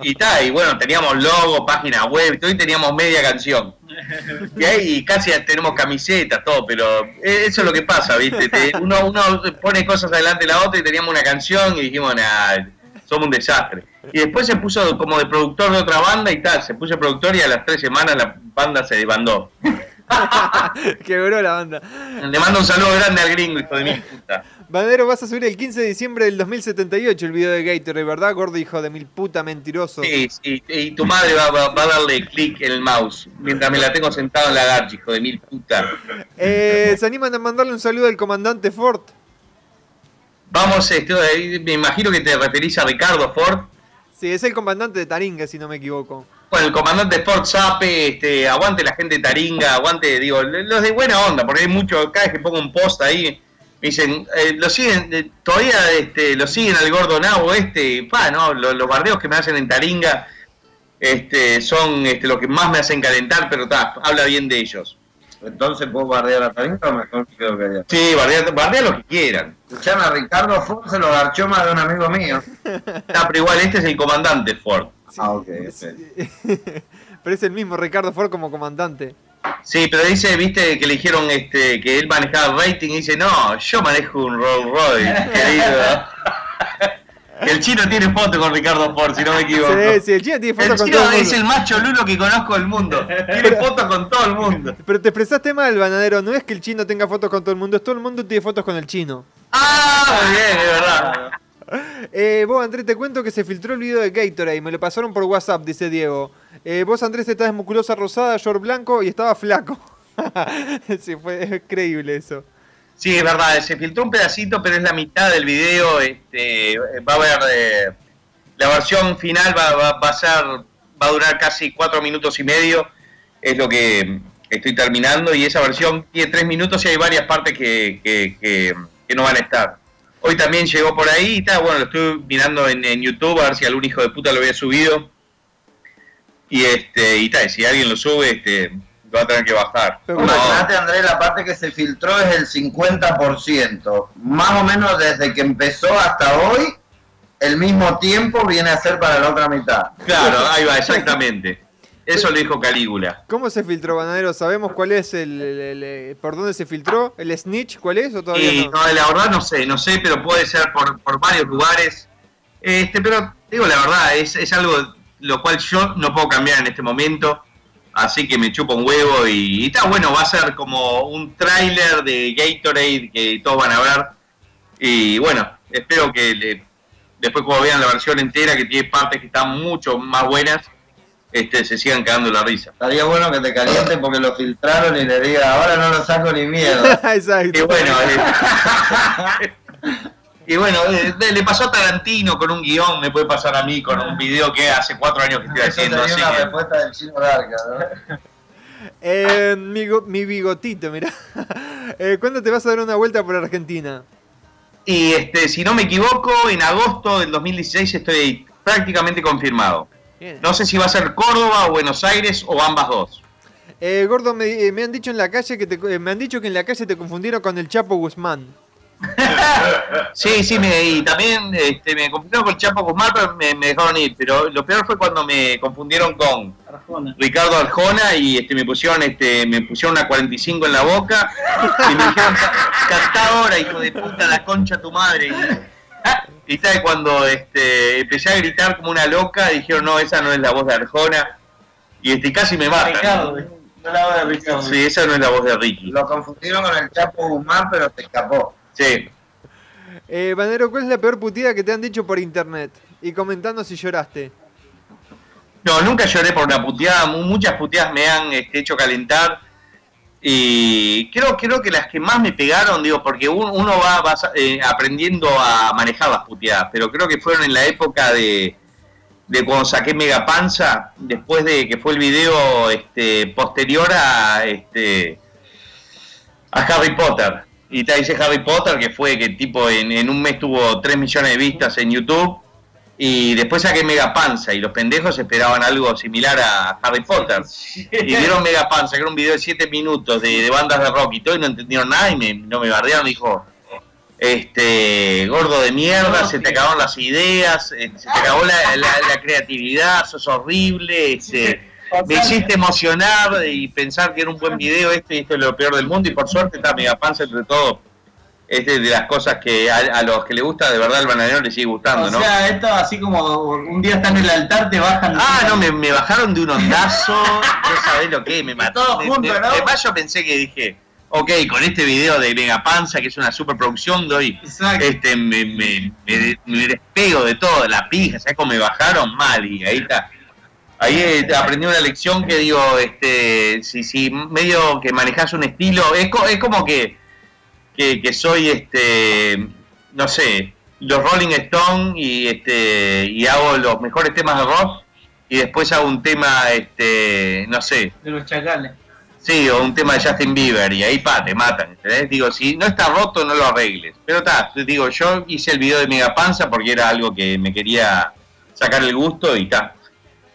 Y tal, y bueno, teníamos logo, página web, y y teníamos media canción. Y ahí casi tenemos camisetas, todo, pero eh, eso es lo que pasa, ¿viste? Te- uno, uno pone cosas adelante de la otra y teníamos una canción y dijimos, nah, somos un desastre. Y después se puso como de productor de otra banda y tal, se puso productor y a las tres semanas la banda se desbandó. <laughs> Quebró la banda. Le mando un saludo grande al gringo, hijo de mi puta. Bananero, vas a subir el 15 de diciembre del 2078 el video de Gatorade, ¿verdad? Gordo hijo de mil puta mentiroso. Sí, sí, y tu madre va, va- va a darle clic en el mouse mientras me la tengo sentado en la garcha, hijo de mil puta. Eh, ¿Se animan a mandarle un saludo al comandante Ford? Vamos, este, me imagino que te referís a Ricardo Ford. Sí, es el comandante de Taringa, si no me equivoco. El comandante Ford Sape, este, aguante la gente de Taringa, aguante, digo, los de buena onda, porque hay mucho, cada vez que pongo un post ahí, me dicen, eh, lo siguen, eh, todavía este, lo siguen al gordo nabo este, pa, no, lo- los, bardeos que me hacen en Taringa este, son este, lo que más me hacen calentar, pero ta, habla bien de ellos. Entonces, ¿puedo bardear a Taringa o mejor me quedo callado? Sí, bardea, bardea lo que quieran. Escuchame, a Ricardo Ford se lo garchó más de un amigo mío. <laughs> Pero igual este es el comandante Ford. Ah, ok. <laughs> Pero es el mismo Ricardo Ford como comandante. Sí, pero dice, viste, que le dijeron este, que él manejaba rating y dice, no, yo manejo un Rolls Royce, <laughs> querido. <laughs> el chino tiene foto con Ricardo Ford, si no me equivoco. Sí, sí, el chino tiene fotos El con chino todo el es mundo. el más cholulo que conozco del mundo. Tiene fotos con todo el mundo. Pero te expresaste mal, banadero. No es que el chino tenga fotos con todo el mundo, es todo el mundo tiene fotos con el chino. Ah, muy bien, es verdad. <laughs> Eh, vos, Andrés, te cuento que se filtró el video de Gatorade. Me lo pasaron por WhatsApp, dice Diego. Eh, vos, Andrés, estás musculosa rosada, short blanco y estaba flaco. <laughs> sí, fue es creíble eso. Sí, es verdad, se filtró un pedacito, pero es la mitad del video. Este, va a haber. eh, la versión final va, a durar casi cuatro minutos y medio. Es lo que estoy terminando. Y esa versión tiene tres minutos y hay varias partes que no van a estar. Hoy también llegó por ahí y está, bueno, lo estoy mirando en, en YouTube a ver si algún hijo de puta lo había subido. Y este, y tal, si alguien lo sube, este, lo va a tener que bajar. No, Imagínate, Andrés, la parte que se filtró es el 50%. Más o menos desde que empezó hasta hoy, el mismo tiempo viene a ser para la otra mitad. Claro, ahí va, exactamente. Eso lo dijo Calígula. ¿Cómo se filtró, banadero? ¿Sabemos cuál es el, el- el- el- por dónde se filtró? ¿El snitch cuál es o todavía Y no? no, la verdad no sé, no sé, pero puede ser por, por varios lugares. Este, pero digo la verdad, es, es algo lo cual yo no puedo cambiar en este momento. Así que me chupo un huevo y, está bueno, va a ser como un tráiler de Gatorade que todos van a ver. Y bueno, espero que le- después cuando vean la versión entera, que tiene partes que están mucho más buenas, este, se sigan cagando la risa. Estaría bueno que te calienten porque lo filtraron y le diga, ahora no lo saco ni miedo. <laughs> Exacto. Y bueno, eh, <laughs> y bueno eh, le pasó a Tarantino con un guion, me puede pasar a mí con un video que hace cuatro años que estoy Eso haciendo. sería Así una que, respuesta del chino Garca, ¿no? <laughs> Eh, mi bigotito, mirá. Eh, ¿Cuándo te vas a dar una vuelta por Argentina? y este, si no me equivoco, en agosto del 2016 estoy prácticamente confirmado. Bien. No sé si va a ser Córdoba o Buenos Aires o ambas dos. Eh, Gordo, me, eh, me han dicho en la calle que te, eh, me han dicho que en la calle te confundieron con el Chapo Guzmán. <laughs> Sí, sí, me, y también este, me confundieron con Chapo Guzmán, pero me, me dejaron ir. Pero lo peor fue cuando me confundieron con Ricardo Arjona y este, me pusieron este, me pusieron una 45 en la boca y me dijeron, cantá ahora, hijo de puta, la concha tu madre. Y, y tal, cuando este, empecé a gritar como una loca, dijeron, no, esa no es la voz de Arjona. Y este, casi me matan. Ricardo, no la voz de Ricardo. Sí, esa no es la voz de Ricky. Lo confundieron con el Chapo Guzmán, pero te escapó. Sí. Eh, Banero, ¿cuál es la peor putida que te han dicho por internet? Y comentando si lloraste. No, nunca lloré por una puteada. mu- Muchas puteadas me han este, hecho calentar. Y creo, creo que las que más me pegaron, digo, porque un- uno va, va eh, aprendiendo a manejar las puteadas, pero creo que fueron en la época de, de cuando saqué Mega Panza, después de que fue el video este, posterior a, este, a Harry Potter. Y te dice Harry Potter, que fue que tipo en, en un mes tuvo 3 millones de vistas en YouTube. Y después saqué Mega Panza y los pendejos esperaban algo similar a Harry Potter. Y vieron Mega Panza, que era un video de 7 minutos de, de bandas de rock y todo, y no entendieron nada y me, no me bardearon. Dijo, este, gordo de mierda, se te acabaron las ideas, eh, se te acabó la, la- la creatividad, sos horrible, este, me hiciste emocionar y pensar que era un buen video este y esto es lo peor del mundo. Y por suerte está Mega Panza entre todo. Es de, de las cosas que a, a los que le gusta de verdad el bananero les sigue gustando, O ¿no? sea, esto así como un día están en el altar, te bajan. Ah, no, me, me bajaron de un ondazo, <laughs> no sabés lo que, me mató. Todos De- juntos, de- ¿no? Además yo pensé que dije, ok, con este video de Mega Panza, que es una superproducción, doy, este, me, me, me, me despego de todo, la pija, ¿sabes cómo me bajaron? Mal, y ahí está. Ahí eh, aprendí una lección que digo, este, si, si medio que manejas un estilo, es, co- es como que, que, que soy, este, no sé, los Rolling Stones y, este, y hago los mejores temas de rock, y después hago un tema, este, no sé, De los chacales. sí, o un tema de Justin Bieber y ahí pa, te matan, ¿entendés? Digo, si no está roto, no lo arregles. Pero está, digo, yo hice el video de Mega Panza porque era algo que me quería sacar el gusto y está.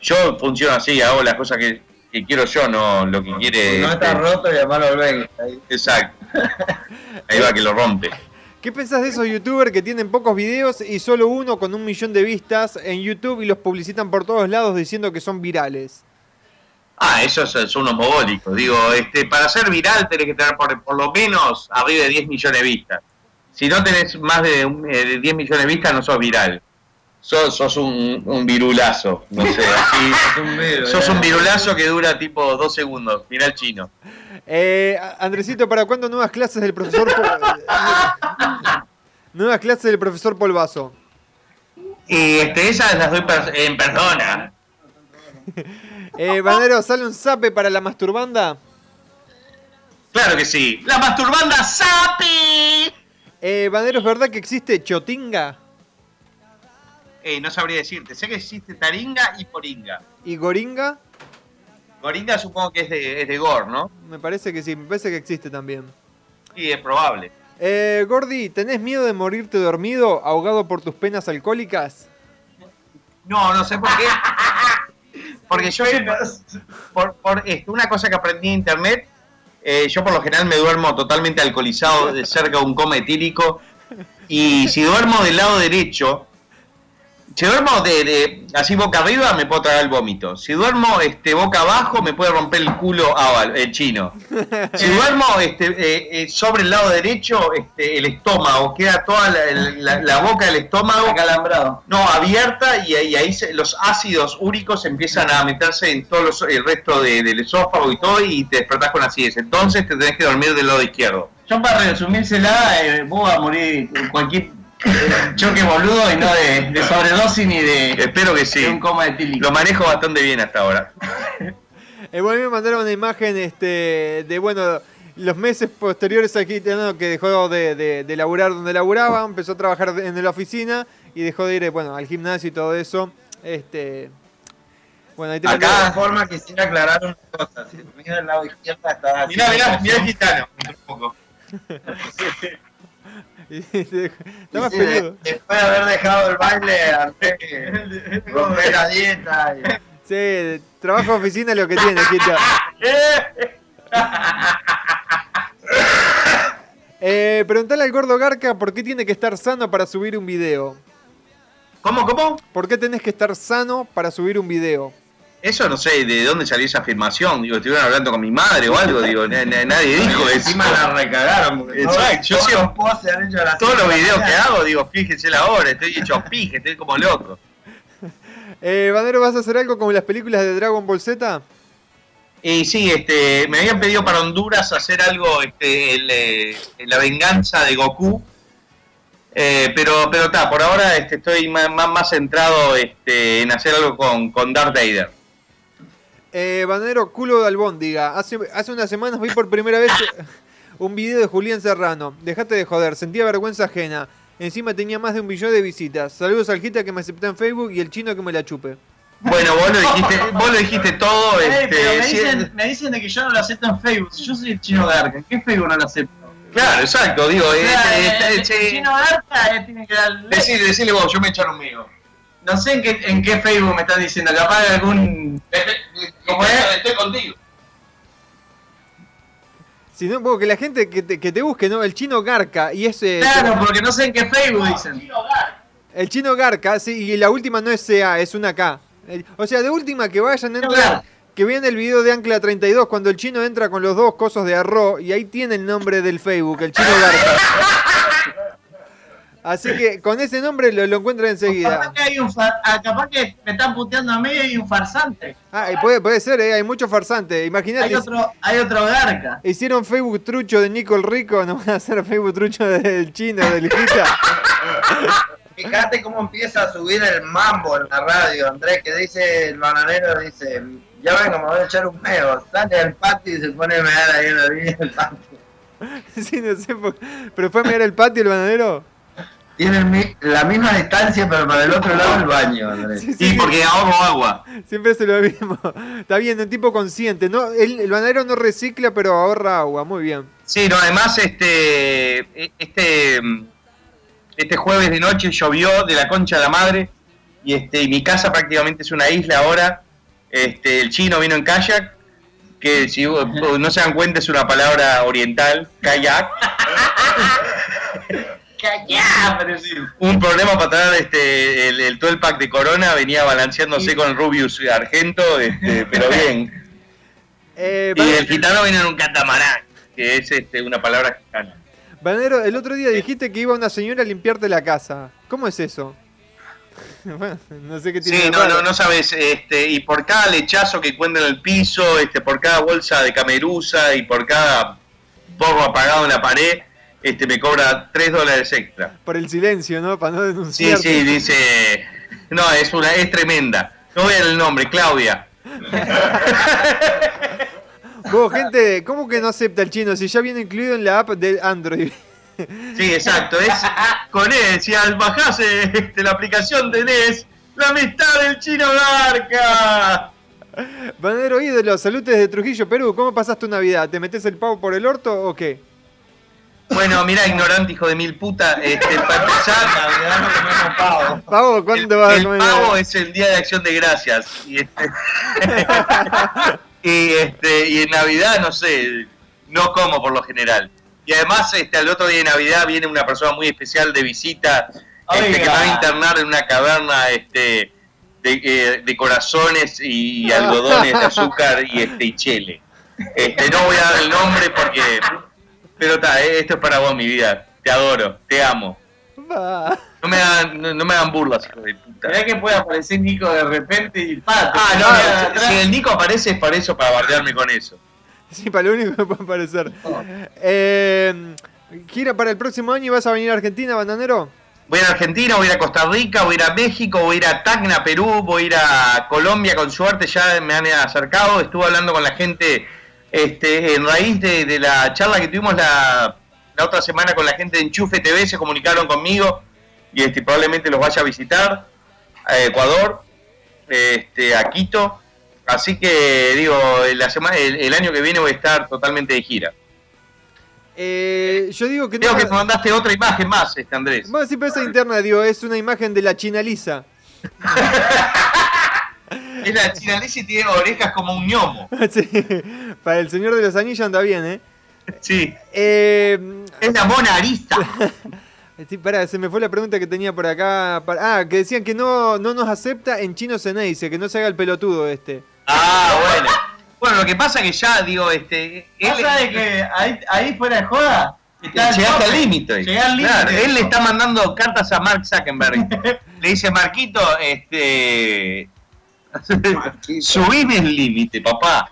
Yo funciono así, hago las cosas que, que quiero yo, no lo que quiere. No está este, roto y además lo ven. Ahí. Exacto. Ahí va que lo rompe. ¿Qué pensás de esos youtubers que tienen pocos videos y solo uno con un millón de vistas en YouTube y los publicitan por todos lados diciendo que son virales? Ah, eso es, son unos mogólicos. Digo, este, para ser viral tenés que tener por, por lo menos arriba de 10 millones de vistas. Si no tenés más de, un- eh, de 10 millones de vistas, no sos viral. Sos, sos un, un virulazo. No sé, así. <laughs> sos un virulazo que dura tipo dos segundos. Mirá el chino. Eh, A- Andresito, ¿para cuándo nuevas clases del profesor? Pol- <laughs> nuevas clases del profesor Polvazo. Y este, esas las doy per- en persona. <laughs> Eh, Banero, ¿sale un zape para la masturbanda? Claro que sí. La masturbanda Sapi. Eh, Banero, ¿es verdad que existe Chotinga Eh, no sabría decirte. Sé que existe Taringa y Poringa. y Goringa? Goringa supongo que es de, es de Gor, ¿no? Me parece que sí, me parece que existe también. Sí, es probable. Eh, Gordy, ¿tenés miedo de morirte dormido, ahogado por tus penas alcohólicas? No, no sé por qué. <laughs> Porque yo, por, por esto, una cosa que aprendí en internet, eh, yo por lo general me duermo totalmente alcoholizado de cerca de un coma etílico. Y si duermo del lado derecho, si duermo de, de- así boca arriba, me puedo tragar el vómito. Si duermo este, boca abajo, me puede romper el culo ah, el chino. Si <laughs> duermo este, eh, eh, sobre el lado derecho, este, el estómago, queda toda la, la- la boca del estómago Acalambrado. no, abierta y, ahí- ahí se- los ácidos úricos empiezan a meterse en todo los- el resto de- del esófago y todo y te despertás con acidez. Entonces te tenés que dormir del lado izquierdo. Yo para resumírsela, eh, vos vas a morir cualquier <laughs> choque boludo y no de, de sobredosis ni de, Espero que sí. de un coma etílico. Lo manejo bastante bien hasta ahora. <laughs> Eh, bueno, a mí me mandaron una imagen este, de, bueno, los meses posteriores aquí, ¿no? que dejó de, de, de laburar donde laburaba, empezó a trabajar en la oficina y dejó de ir, eh, bueno, al gimnasio y todo eso. Este, bueno, ahí te De mandé- todas formas quisiera aclarar una cosa. Si amigo del lado izquierdo está Mirá, mirá, mirá el gitano. Un poco. <laughs> <laughs> Sí, peludo. después de haber dejado el baile, que romper la dieta. y- Sí, trabajo oficina es lo que tiene, Quita. <laughs> Eh, preguntale al gordo Garca por qué tiene que estar sano para subir un video. ¿Cómo, cómo? ¿Por qué tenés que estar sano para subir un video? Eso no sé de dónde salió esa afirmación. Digo, estuvieron hablando con mi madre o algo. Digo, na- na- nadie dijo eso. Encima la recagaron. porque Exacto, todos- yo los posts se han hecho a las Todos los videos que hago, digo, fíjense la hora, estoy hecho pije, estoy como loco. <laughs> Eh, Bandero, ¿vas a hacer algo como las películas de Dragon Ball Z? Y sí, este, me habían pedido para Honduras hacer algo, este, el, eh, la venganza de Goku. Eh, pero, pero está, por ahora este, estoy más, más, más centrado este, en hacer algo con, con Darth Vader. Eh, Bandero, culo de albóndiga. Hace, hace unas semanas vi por primera vez <laughs> un video de Julián Serrano. Dejate de joder, sentía vergüenza ajena. Encima tenía más de un millón de visitas. Saludos al Gita que me aceptó en Facebook y el chino que me la chupe. Bueno, vos lo dijiste, vos lo dijiste todo. Ey, Este, pero me dicen, me dicen de que yo no lo acepto en Facebook. Yo soy el chino Garca, ¿en qué Facebook no lo acepto? Claro, exacto, digo, O sea, este, el- este, el sí. chino Garca eh, tiene que dar Decile, decile vos, yo me echaron mío. No sé en qué, en qué Facebook me están diciendo, capaz de algún... ¿Cómo es? Estoy contigo. Si no, porque la gente que te, que te busque, ¿no? El chino Garca y ese. Claro, porque no sé en qué Facebook dicen. El chino Garca, sí, y la última no es CA, es una K. El- O sea, de última que vayan, entran, Garca. que vean el video de Ancla 32 cuando el chino entra con los dos cosos de arroz y ahí tiene el nombre del Facebook, el chino Garca. <laughs> Así que con ese nombre lo, lo encuentran Capaz enseguida. que, hay un ah, capaz que me están puteando a mí y hay un farsante. Ah, puede, puede ser, ¿eh? hay muchos farsantes. Imagínate. Hay otro, hay otro Garca. Hicieron Facebook trucho de Nico el Rico, no van a hacer Facebook trucho del chino, del Gita. Fíjate cómo empieza a subir el mambo en la radio, Andrés, que dice el bananero, dice, ya vengo, me voy a echar un meo. Sale al patio y se pone a mear ahí en la orilla del patio. <laughs> sí, no sé, por- pero fue a mirar el patio el bananero. Tienen la misma distancia, pero para el otro lado del <laughs> baño, Andrés. Sí, sí, sí. ahorro agua. Siempre hace lo mismo. <laughs> Está bien, un tipo consciente. No, el, el bananero no recicla, pero ahorra agua. Muy bien. Sí, no, además este este este jueves de noche llovió de la concha de la madre y este y mi casa prácticamente es una isla ahora. Este el chino vino en kayak, que si no se dan cuenta es una palabra oriental, kayak. <laughs> Un problema para traer este el, el 12 pack de Corona venía balanceándose con Rubius Argento, este, pero <laughs> bien. Eh, Y el gitano vino en un catamarán, que es este, una palabra gitana. El otro día dijiste que iba una señora a limpiarte la casa. ¿Cómo es eso? <laughs> bueno, no sé qué tiene Sí, no, no, no sabes, este, y por cada lechazo que encuentra en el piso, este, por cada bolsa de cameruza y por cada porro apagado en la pared, este, me cobra 3 dólares extra. Por el silencio, ¿no? Para no Sí, denunciar. sí, dice, no, es una, es tremenda. No dar el nombre, Claudia. <laughs> Vos, gente, ¿cómo que no acepta el chino si ya viene incluido en la app de Android? Sí, exacto, es con él, si al bajás eh, este, la aplicación tenés la amistad del chino Garca. Bananero ídolo, salud desde Trujillo, Perú. ¿Cómo pasaste tu Navidad? ¿Te metes el pavo por el orto o qué? Bueno, mira, ignorante hijo de mil puta, este, para empezar, Pavo, ¿cuándo vas a el comer? pavo es el día de acción de gracias. Y, este, <laughs> y, este, y en Navidad, no sé, no como por lo general. Y además, este, al otro día de Navidad viene una persona muy especial de visita este, que me va a internar en una caverna este, de, eh, de corazones y algodones de azúcar y, este, y chele. Este, no voy a dar el nombre porque... Pero está, eh, esto es para vos, mi vida. Te adoro, te amo. No me hagan, no, no me hagan burlas, hijo de puta. Mirá que puede aparecer Nico de repente y pa, Ah, no, si el Nico aparece es para eso, para bardearme con eso. Sí, para lo único que puede aparecer. Eh, gira para el próximo año y vas a venir a Argentina, bananero. Voy a ir a Argentina, voy a ir a Costa Rica, voy a ir a México, voy a ir a Tacna, Perú, voy a ir a Colombia con suerte, ya me han acercado, estuve hablando con la gente este, en raíz de, de la charla que tuvimos la, la otra semana con la gente de Enchufe TV, se comunicaron conmigo y este, probablemente los vaya a visitar a Ecuador, este, a Quito, así que digo, la semana, el, el año que viene voy a estar totalmente de gira. Eh, yo digo que Creo que me mandaste otra imagen más, este Andrés. Bueno, sí, pero esa interna, digo, es una imagen de la China Lisa. <laughs> Es la China Lisa y tiene orejas como un gnomo. <laughs> Sí, para el Señor de los Anillos anda bien, ¿eh? Sí. Eh, es la mona arista. <laughs> Sí, pará, se me fue la pregunta que tenía por acá. Ah, que decían que no, no nos acepta en chino Ceneice, que no se haga el pelotudo este. Ah, bueno. Bueno, lo que pasa que ya, digo, este. Él, ¿Vos sabés que ahí, ahí fuera de joda? está Llegaste al límite. Claro, él le está mandando cartas a Mark Zuckerberg. le dice, Marquito, este. Subime el límite, papá.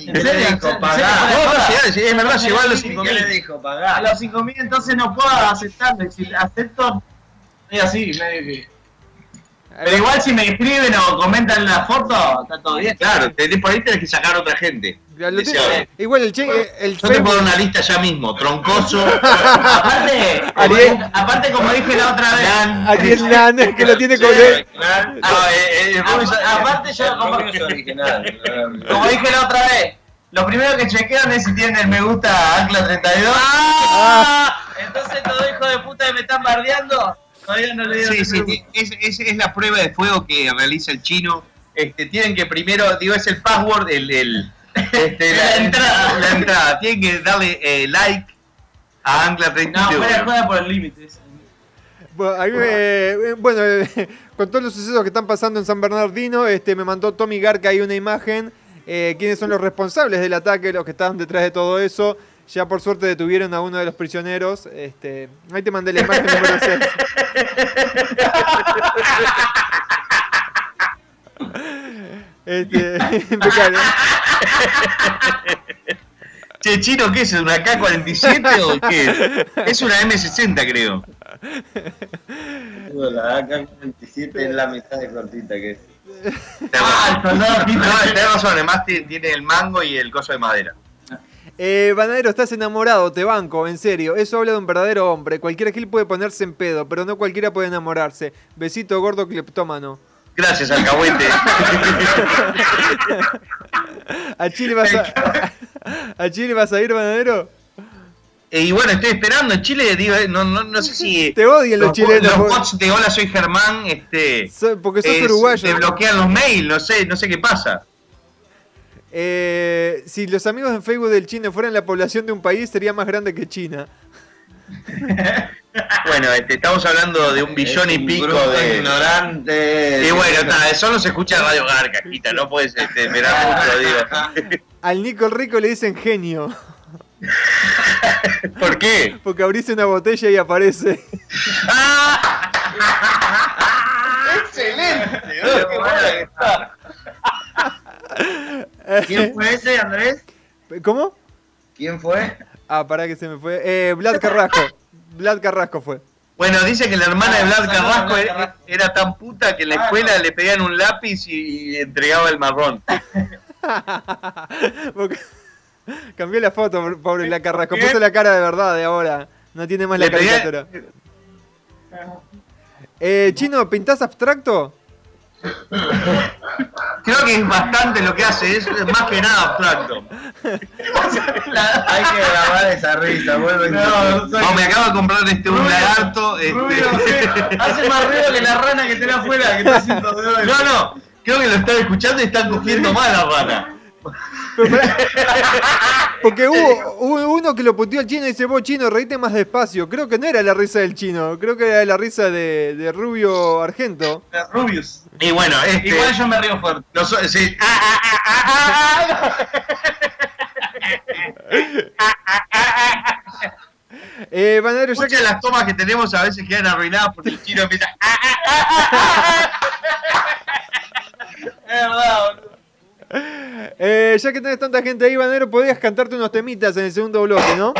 ¿En serio? dijo? ¿En Pagá. es verdad, llegó a los ¿Qué 5.000. ¿Qué le dijo? A Pagá. los 5.000 entonces no puedo aceptarlo. Si acepto, estoy así, medio que... Pero igual si me escriben o comentan la foto, está todo bien. Claro, te- por ahí tenés que sacar a otra gente. Ya lo tengo- Igual el, che, eh, el Yo te Facebook- puedo dar una lista ya mismo. Troncoso. <laughs> Aparte, Ariel- aparte como dije la otra vez, Ariel <laughs> Nan, que lo tiene con él. Eh, eh, aparte yo como, Es original. como dije la otra vez, lo primero que chequean es si tienen el me gusta a Ancla 32. Ah. Entonces todo hijo de puta que me están bardeando, todavía no le dieron Sí, el sí, es, es la prueba de fuego que realiza el chino. Este, tienen que primero, digo, es el password, el, el este, la, <laughs> La entrada. La entrada. Tienen que darle eh, like a Angla No, 32. fuera joda por el límite. Bueno, me- eh, bueno, <laughs> con todos los sucesos que están pasando en San Bernardino, este, me mandó Tommy Garca ahí una imagen. eh, quiénes son los responsables del ataque, los que estaban detrás de todo eso. Ya por suerte detuvieron a uno de los prisioneros. Este, ahí te mandé la imagen número 6. <laughs> Este, <laughs> impecable. Che, chino, ¿qué es? ¿Una K-47 o qué? Es una M60, creo. La AK-47 es la mitad de cortita que es. Ah, no, tenés razón, además ti- tiene el mango y el coso de madera. Eh, Banadero, estás enamorado, te banco, en serio. Eso habla de un verdadero hombre. Cualquier gil puede ponerse en pedo, pero no cualquiera puede enamorarse. Besito gordo cleptómano. Gracias, alcahuete. <laughs> ¿A Chile vas a, ¿a Chile vas a ir, Banadero? Eh, y bueno, estoy esperando. En Chile, digo, eh, no, no, no sé si. Te odian los chilenos, Los bots de Hola, soy Germán. Este, porque sos uruguayo. Te bloquean los mails, no sé, no sé qué pasa. Eh, si los amigos en Facebook del Chile fueran la población de un país, sería más grande que China. <laughs> Bueno, este, estamos hablando de un billón y pico grupo de. ignorante. Y bueno, está, solo se escucha en Radio Garca, Quita, no puedes este, esperar mucho, digo. <laughs> Al Nico el Rico le dicen genio. <laughs> ¿Por qué? Porque abrís una botella y aparece. ¡Excelente! qué bueno que está. ¿Quién fue ese, Andrés? ¿Cómo? ¿Quién fue? Ah, pará que se me fue. Eh, Vlad Carrasco. Vlad Carrasco fue. Bueno, dice que la hermana de Vlad Carrasco era, Carrasco. era tan puta que en la escuela le pedían un lápiz y, y entregaba el marrón. <laughs> Cambió la foto, pobre Vlad Carrasco. Puso la cara de verdad de ahora. No tiene más la caricatura. Eh, Chino, ¿pintás abstracto? Creo que es bastante lo que hace, es más que nada abstracto. <laughs> Hay que grabar esa risa, vuelve. No, soy- No, me acabo de comprar este un Rubio, lagarto. este- Rubio, hace más ruido que la rana que tenés afuera que está haciendo de No, no, creo que lo están escuchando y están cogiendo mal la rana. Porque hubo, hubo uno que lo puteó al chino y dice, vos chino, reíte más despacio. Creo que no era la risa del chino, creo que era la risa de, de Rubio Argento. Rubius. Y bueno, este, Igual yo me río fuerte. no so- sí, ah, ah, ah. Eh, que... Muchas de las tomas que tenemos a veces quedan arruinadas porque el chino empieza. <laughs> Es verdad, boludo. Eh, ya que tenés tanta gente ahí, Banadero, podrías cantarte unos temitas en el segundo bloque, ¿no?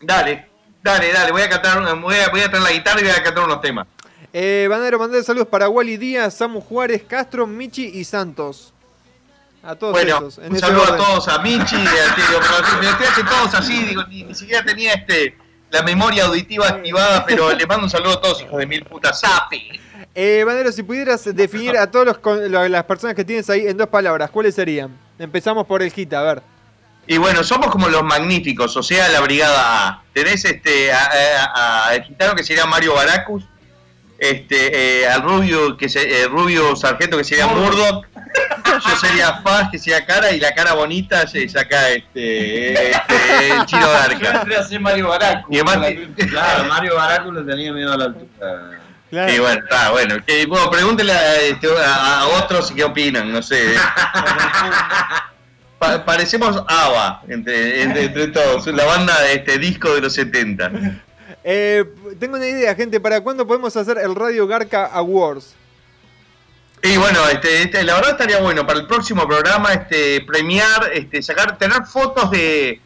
Dale, dale, dale, voy a cantar, una- voy a, voy a traer la guitarra y voy a cantar unos temas. Eh, mandar saludos para Wally Díaz, Samu Juárez, Castro, Michi y Santos. A todos Bueno, esos. en un saludo a todos, a Michi, a, <laughs> haciendo todos así, digo, ni, ni siquiera tenía este la memoria auditiva activada, pero <laughs> les mando un saludo a todos, hijos de mil putas. ¡Sapi! Eh, Banadero, si pudieras definir a todas las personas que tienes ahí en dos palabras, ¿cuáles serían? Empezamos por el Gita, a ver. Y bueno, somos como los magníficos, o sea, la brigada A. Tenés este a, a- a- al gitano que sería Mario Baracus, este, eh, al rubio que se, eh, rubio sargento que sería Murdoch, yo sería Faz que sería cara y la cara bonita se saca este, este el chino Yo Darka. entré a ser Mario. Y además- Claro, Mario Baracu le tenía miedo a la altura. Claro. Y bueno, está bueno. Que, bueno, pregúntele a, este, a- a otros qué opinan, no sé. Pa- parecemos ABBA entre, entre, entre todos, la banda de este disco de los 70. Eh, tengo una idea, gente, ¿para cuándo podemos hacer el Radio Garca Awards? Y bueno, este, este, la verdad estaría bueno para el próximo programa este, premiar, este, sacar, tener fotos de,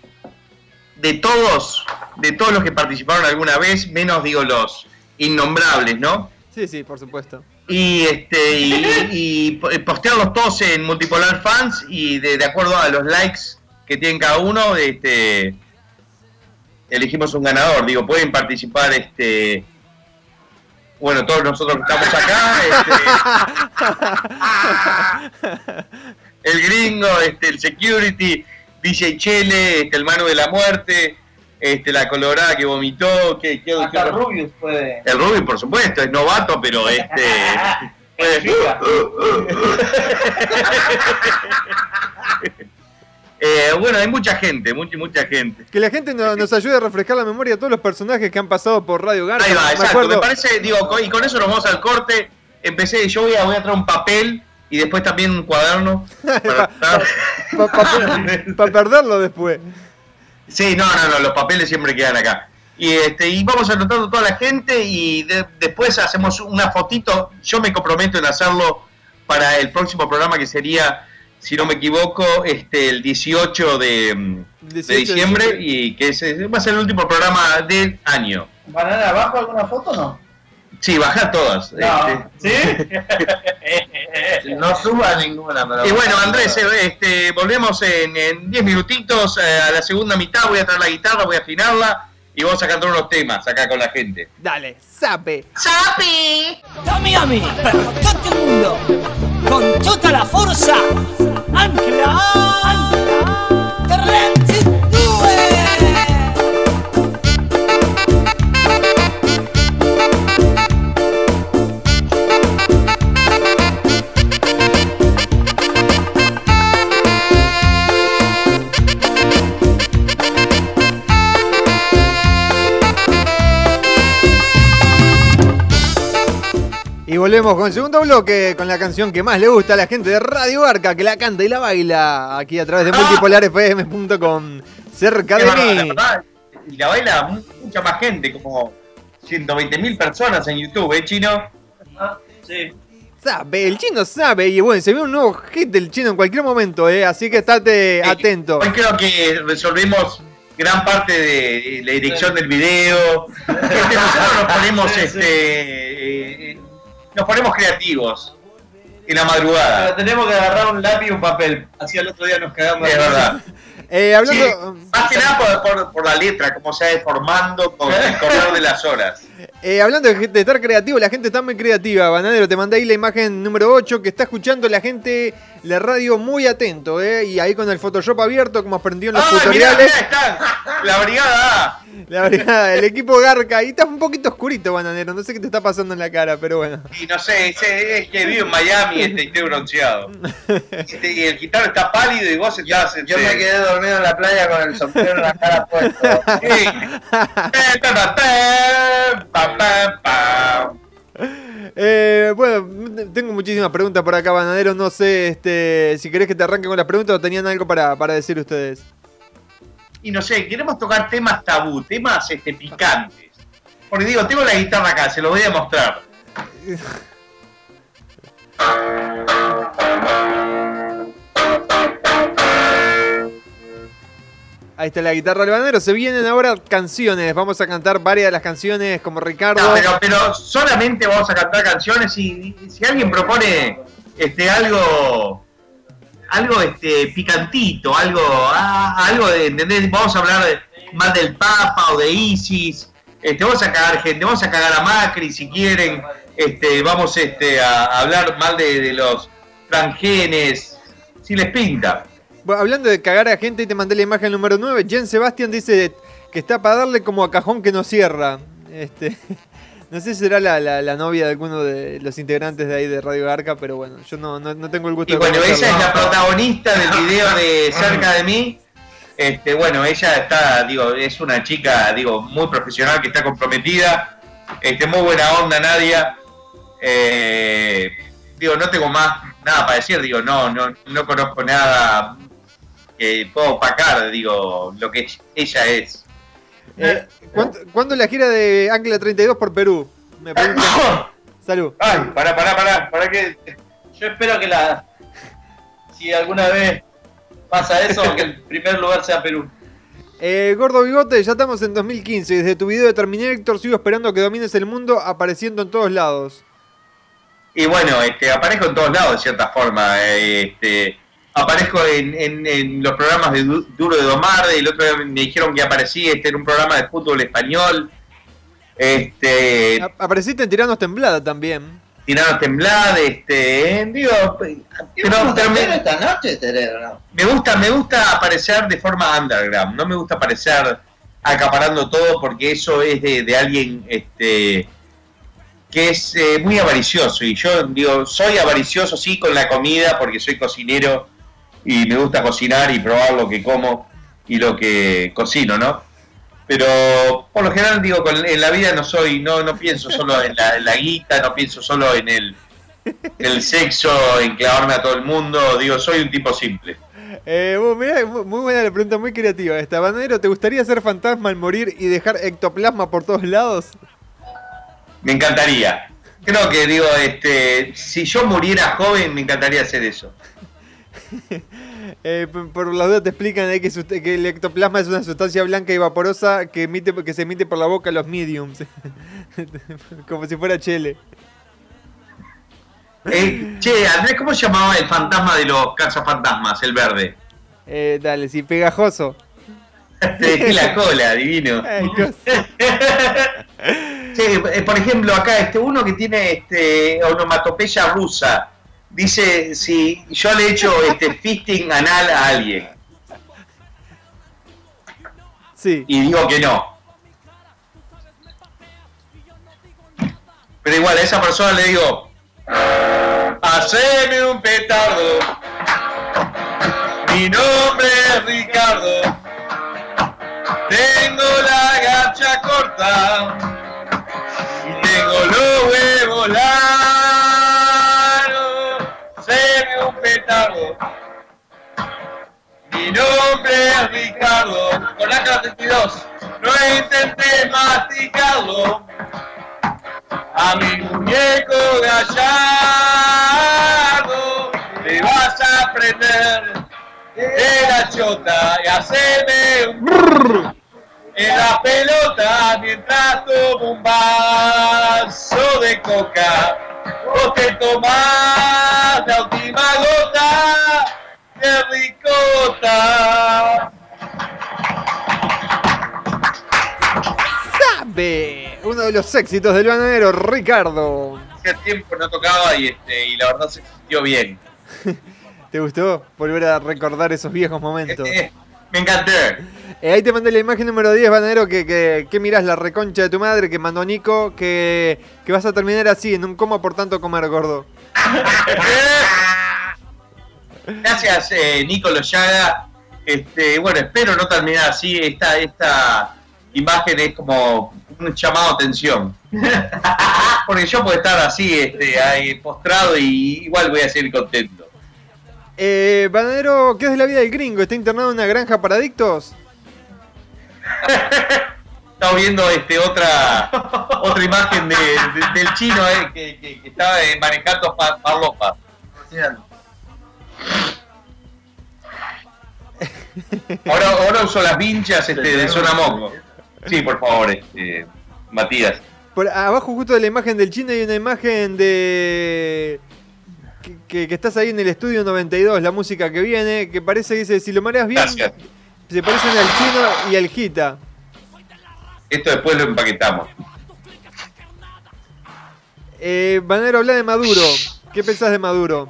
de todos, de todos los que participaron alguna vez, menos digo los innombrables, ¿no? Sí, sí, por supuesto. y este y, y po- postearlos todos en multipolar fans y de, de acuerdo a los likes que tienen cada uno este elegimos un ganador digo pueden participar este bueno todos nosotros que estamos acá este, <laughs> el gringo este el security DJ Chele este el mano de la muerte este la colorada que vomitó que, que- Hasta que- Rubius puede. el Rubin, por supuesto, es novato, pero este. <laughs> <laughs> Eh, bueno, hay mucha gente, mucha, mucha gente. Que la gente no- nos ayude a refrescar la memoria de todos los personajes que han pasado por Radio Garca. Ahí va, Me exacto. acuerdo- Me parece, digo, y con eso nos vamos al corte. Empecé, yo voy a, voy a traer un papel y después también un cuaderno. <laughs> para- Para <laughs> perderlo después. Sí, no, no, no, los papeles siempre quedan acá. Y este y vamos anotando toda la gente y de- después hacemos una fotito. Yo me comprometo en hacerlo para el próximo programa que sería, si no me equivoco, este el 18 de, mm, de 18 de diciembre y que ese va a ser el último programa del año. ¿Banana abajo alguna foto o no? Sí, baja todas. este. <laughs> No suba ninguna, pero. Y bueno, Andrés, eh, este, volvemos en en 10 minutitos eh, a la segunda mitad. Voy a traer la guitarra, voy a afinarla y vamos a cantar unos temas acá con la gente. Dale, sape. Sapi! Yami Yami, per tutto il mondo, con tutta la forza, anche la... 32! Volvemos con el segundo bloque, con la canción que más le gusta a la gente de Radio Arca, que la canta y la baila aquí a través de multipolarfm.com. Cerca de mí. verdad. Y la baila mu- mucha más gente, como 120 mil personas en YouTube, ¿eh, Chino? Sí. Sabe, el chino sabe. Y bueno, se ve un nuevo hit del chino en cualquier momento, ¿eh? Así que estate atento. Hoy creo que resolvimos gran parte de la dirección del video. <laughs> Nosotros nos ponemos, Sí, sí. este, eh, nos ponemos creativos en la madrugada. Pero tenemos que agarrar un lápiz y un papel. Así al otro día nos cagamos. Es verdad. Eh, hablando, Más que nada por, por- por la letra, cómo se va deformando con el correr de las horas. <laughs> eh, hablando de, de estar creativo, la gente está muy creativa. Bananero, te mandé ahí la imagen número 8 que está escuchando la gente la radio muy atento, ¿eh? Y ahí con el Photoshop abierto, como aprendió en los ¡Ah, mirá, tutoriales. mirá, están! La brigada. La verdad, el equipo Garca. Ahí está un poquito oscurito, Bananero. No sé qué te está pasando en la cara, pero bueno. Y no sé, es, es que vivo en Miami este, y estoy bronceado. Este, y el guitarro está pálido y vos estás. Yo este, me quedé dormido en la playa con el sombrero en la cara puesto. Sí. <laughs> Eh, pa, pa. Eh, bueno, tengo muchísimas preguntas por acá, Bananero. No sé este, si querés que te arranque con las preguntas o tenían algo para, para decir ustedes. Y no sé, queremos tocar temas tabú, temas este, picantes. Porque digo, tengo la guitarra acá, se lo voy a mostrar. <laughs> Ahí está la guitarra del bananero. Se vienen ahora canciones. Vamos a cantar varias de las canciones como Ricardo. Pero, solamente vamos a cantar canciones y, si alguien propone este algo algo este picantito, algo ah, algo de ¿entendés? Vamos a hablar de- más del Papa o de ISIS. Este, vamos a cagar gente, vamos a cagar a Macri si quieren. Este, vamos este a, hablar mal de, de los transgenes, si les pinta. Hablando de cagar a gente, te mandé la imagen número 9. Jen Sebastián dice que está para darle como a cajón que no cierra. Este, <laughs> no sé si será la, la- la novia de alguno de los integrantes de ahí de Radio Garca, pero bueno, yo no, no, no tengo el gusto Y de bueno, ella es la protagonista del video de Cerca de mí. Este, bueno, ella está, digo, es una chica, digo, muy profesional que está comprometida. Este, muy buena onda, Nadia. Eh, digo, no tengo más nada para decir, digo, no, no, no conozco nada que puedo opacar, digo, lo que ella es. Eh, ¿cuándo, cuándo la gira de Ángela 32 por Perú? Me preguntan. Salud. Ay, pará, pará, pará, pará que. Yo espero que la. Si alguna vez pasa eso, que el primer lugar sea Perú. Eh, Gordo Bigote, ya estamos en 2015. Desde tu video de Terminator sigo esperando que domines el mundo apareciendo en todos lados. Y bueno, este, aparezco en todos lados de cierta forma. eh, Este, aparezco en, en- en los programas de Du- Duro de Domar. El otro día me dijeron que aparecí este, en un programa de fútbol español. Este, Apareciste en Tiranos Temblada también. Tiranos Temblad, este, digo, pero, pero me, esta noche, cerebro? me gusta, me gusta aparecer de forma underground, no me gusta aparecer acaparando todo porque eso es de, de alguien este que es eh, muy avaricioso y yo digo, soy avaricioso sí con la comida porque soy cocinero y me gusta cocinar y probar lo que como y lo que cocino, ¿no? Pero por lo general digo, con- en la vida no soy, no, no pienso solo en la, en la guita, no pienso solo en el, el sexo, en clavarme a todo el mundo, digo, soy un tipo simple. Eh, vos, mirá, mu- muy buena la pregunta, muy creativa esta. Bananero, ¿te gustaría ser fantasma al morir y dejar ectoplasma por todos lados? Me encantaría. Creo que digo, este, si yo muriera joven, me encantaría hacer eso. Eh, por la duda te explican ahí que, el ectoplasma es una sustancia blanca y vaporosa que, emite, que se emite por la boca a los mediums. <laughs> Como si fuera chele. Eh, che, Andrés, ¿cómo se llamaba el fantasma de los cazafantasmas, el verde? Eh, dale, sí, pegajoso. <laughs> Te dejé la cola, divino. <laughs> Ay. Che, eh, por ejemplo, acá este uno que tiene este onomatopeya rusa dice si yo le he hecho este <laughs> fisting anal a alguien. Sí. Y digo que no. Pero igual a esa persona le digo, haceme un petardo. Mi nombre es Ricardo. Tengo la gacha corta. Y tengo los huevos largos. Haceme un petardo. Mi nombre es Ricardo. Con la 32. No intenté masticarlo. A mi muñeco gallardo le vas a aprender de la chota y haceme un en la pelota mientras tomo un vaso de coca. Vos te tomás la última gota de ricota. ¡Sabe! Uno de los éxitos del bananero, Ricardo. Hace tiempo no tocaba y, este, y la verdad se sintió bien. <laughs> ¿Te gustó volver a recordar esos viejos momentos? <laughs> Me encanté. Eh, ahí te mandé la imagen número 10, Bananero, que, que, que mirás la reconcha de tu madre que mandó Nico, que, que vas a terminar así, en un coma por tanto comer, gordo. <laughs> Gracias, eh, Nico Loyaga. Este, bueno, espero no terminar así. Esta, esta imagen es como un llamado a atención. <laughs> Porque yo puedo estar así, este, ahí, postrado y igual voy a seguir contento. Eh, Bananero, ¿qué es de la vida del gringo? ¿Está internado en una granja para adictos? Estamos viendo este, otra otra imagen de- de- del chino eh, que, que- que estaba eh, manejando pa- farlopa. Ahora, ahora uso las vinchas este, de zona moco. Sí, por favor, este, Matías. Por abajo justo de la imagen del chino hay una imagen de... Que, estás ahí en el estudio 92, la música que viene, que parece que dice, si lo mareas bien, Gracias. se parecen al chino y al Gita. Esto después lo empaquetamos. Eh, Bananero, habla de Maduro. ¿Qué pensás de Maduro?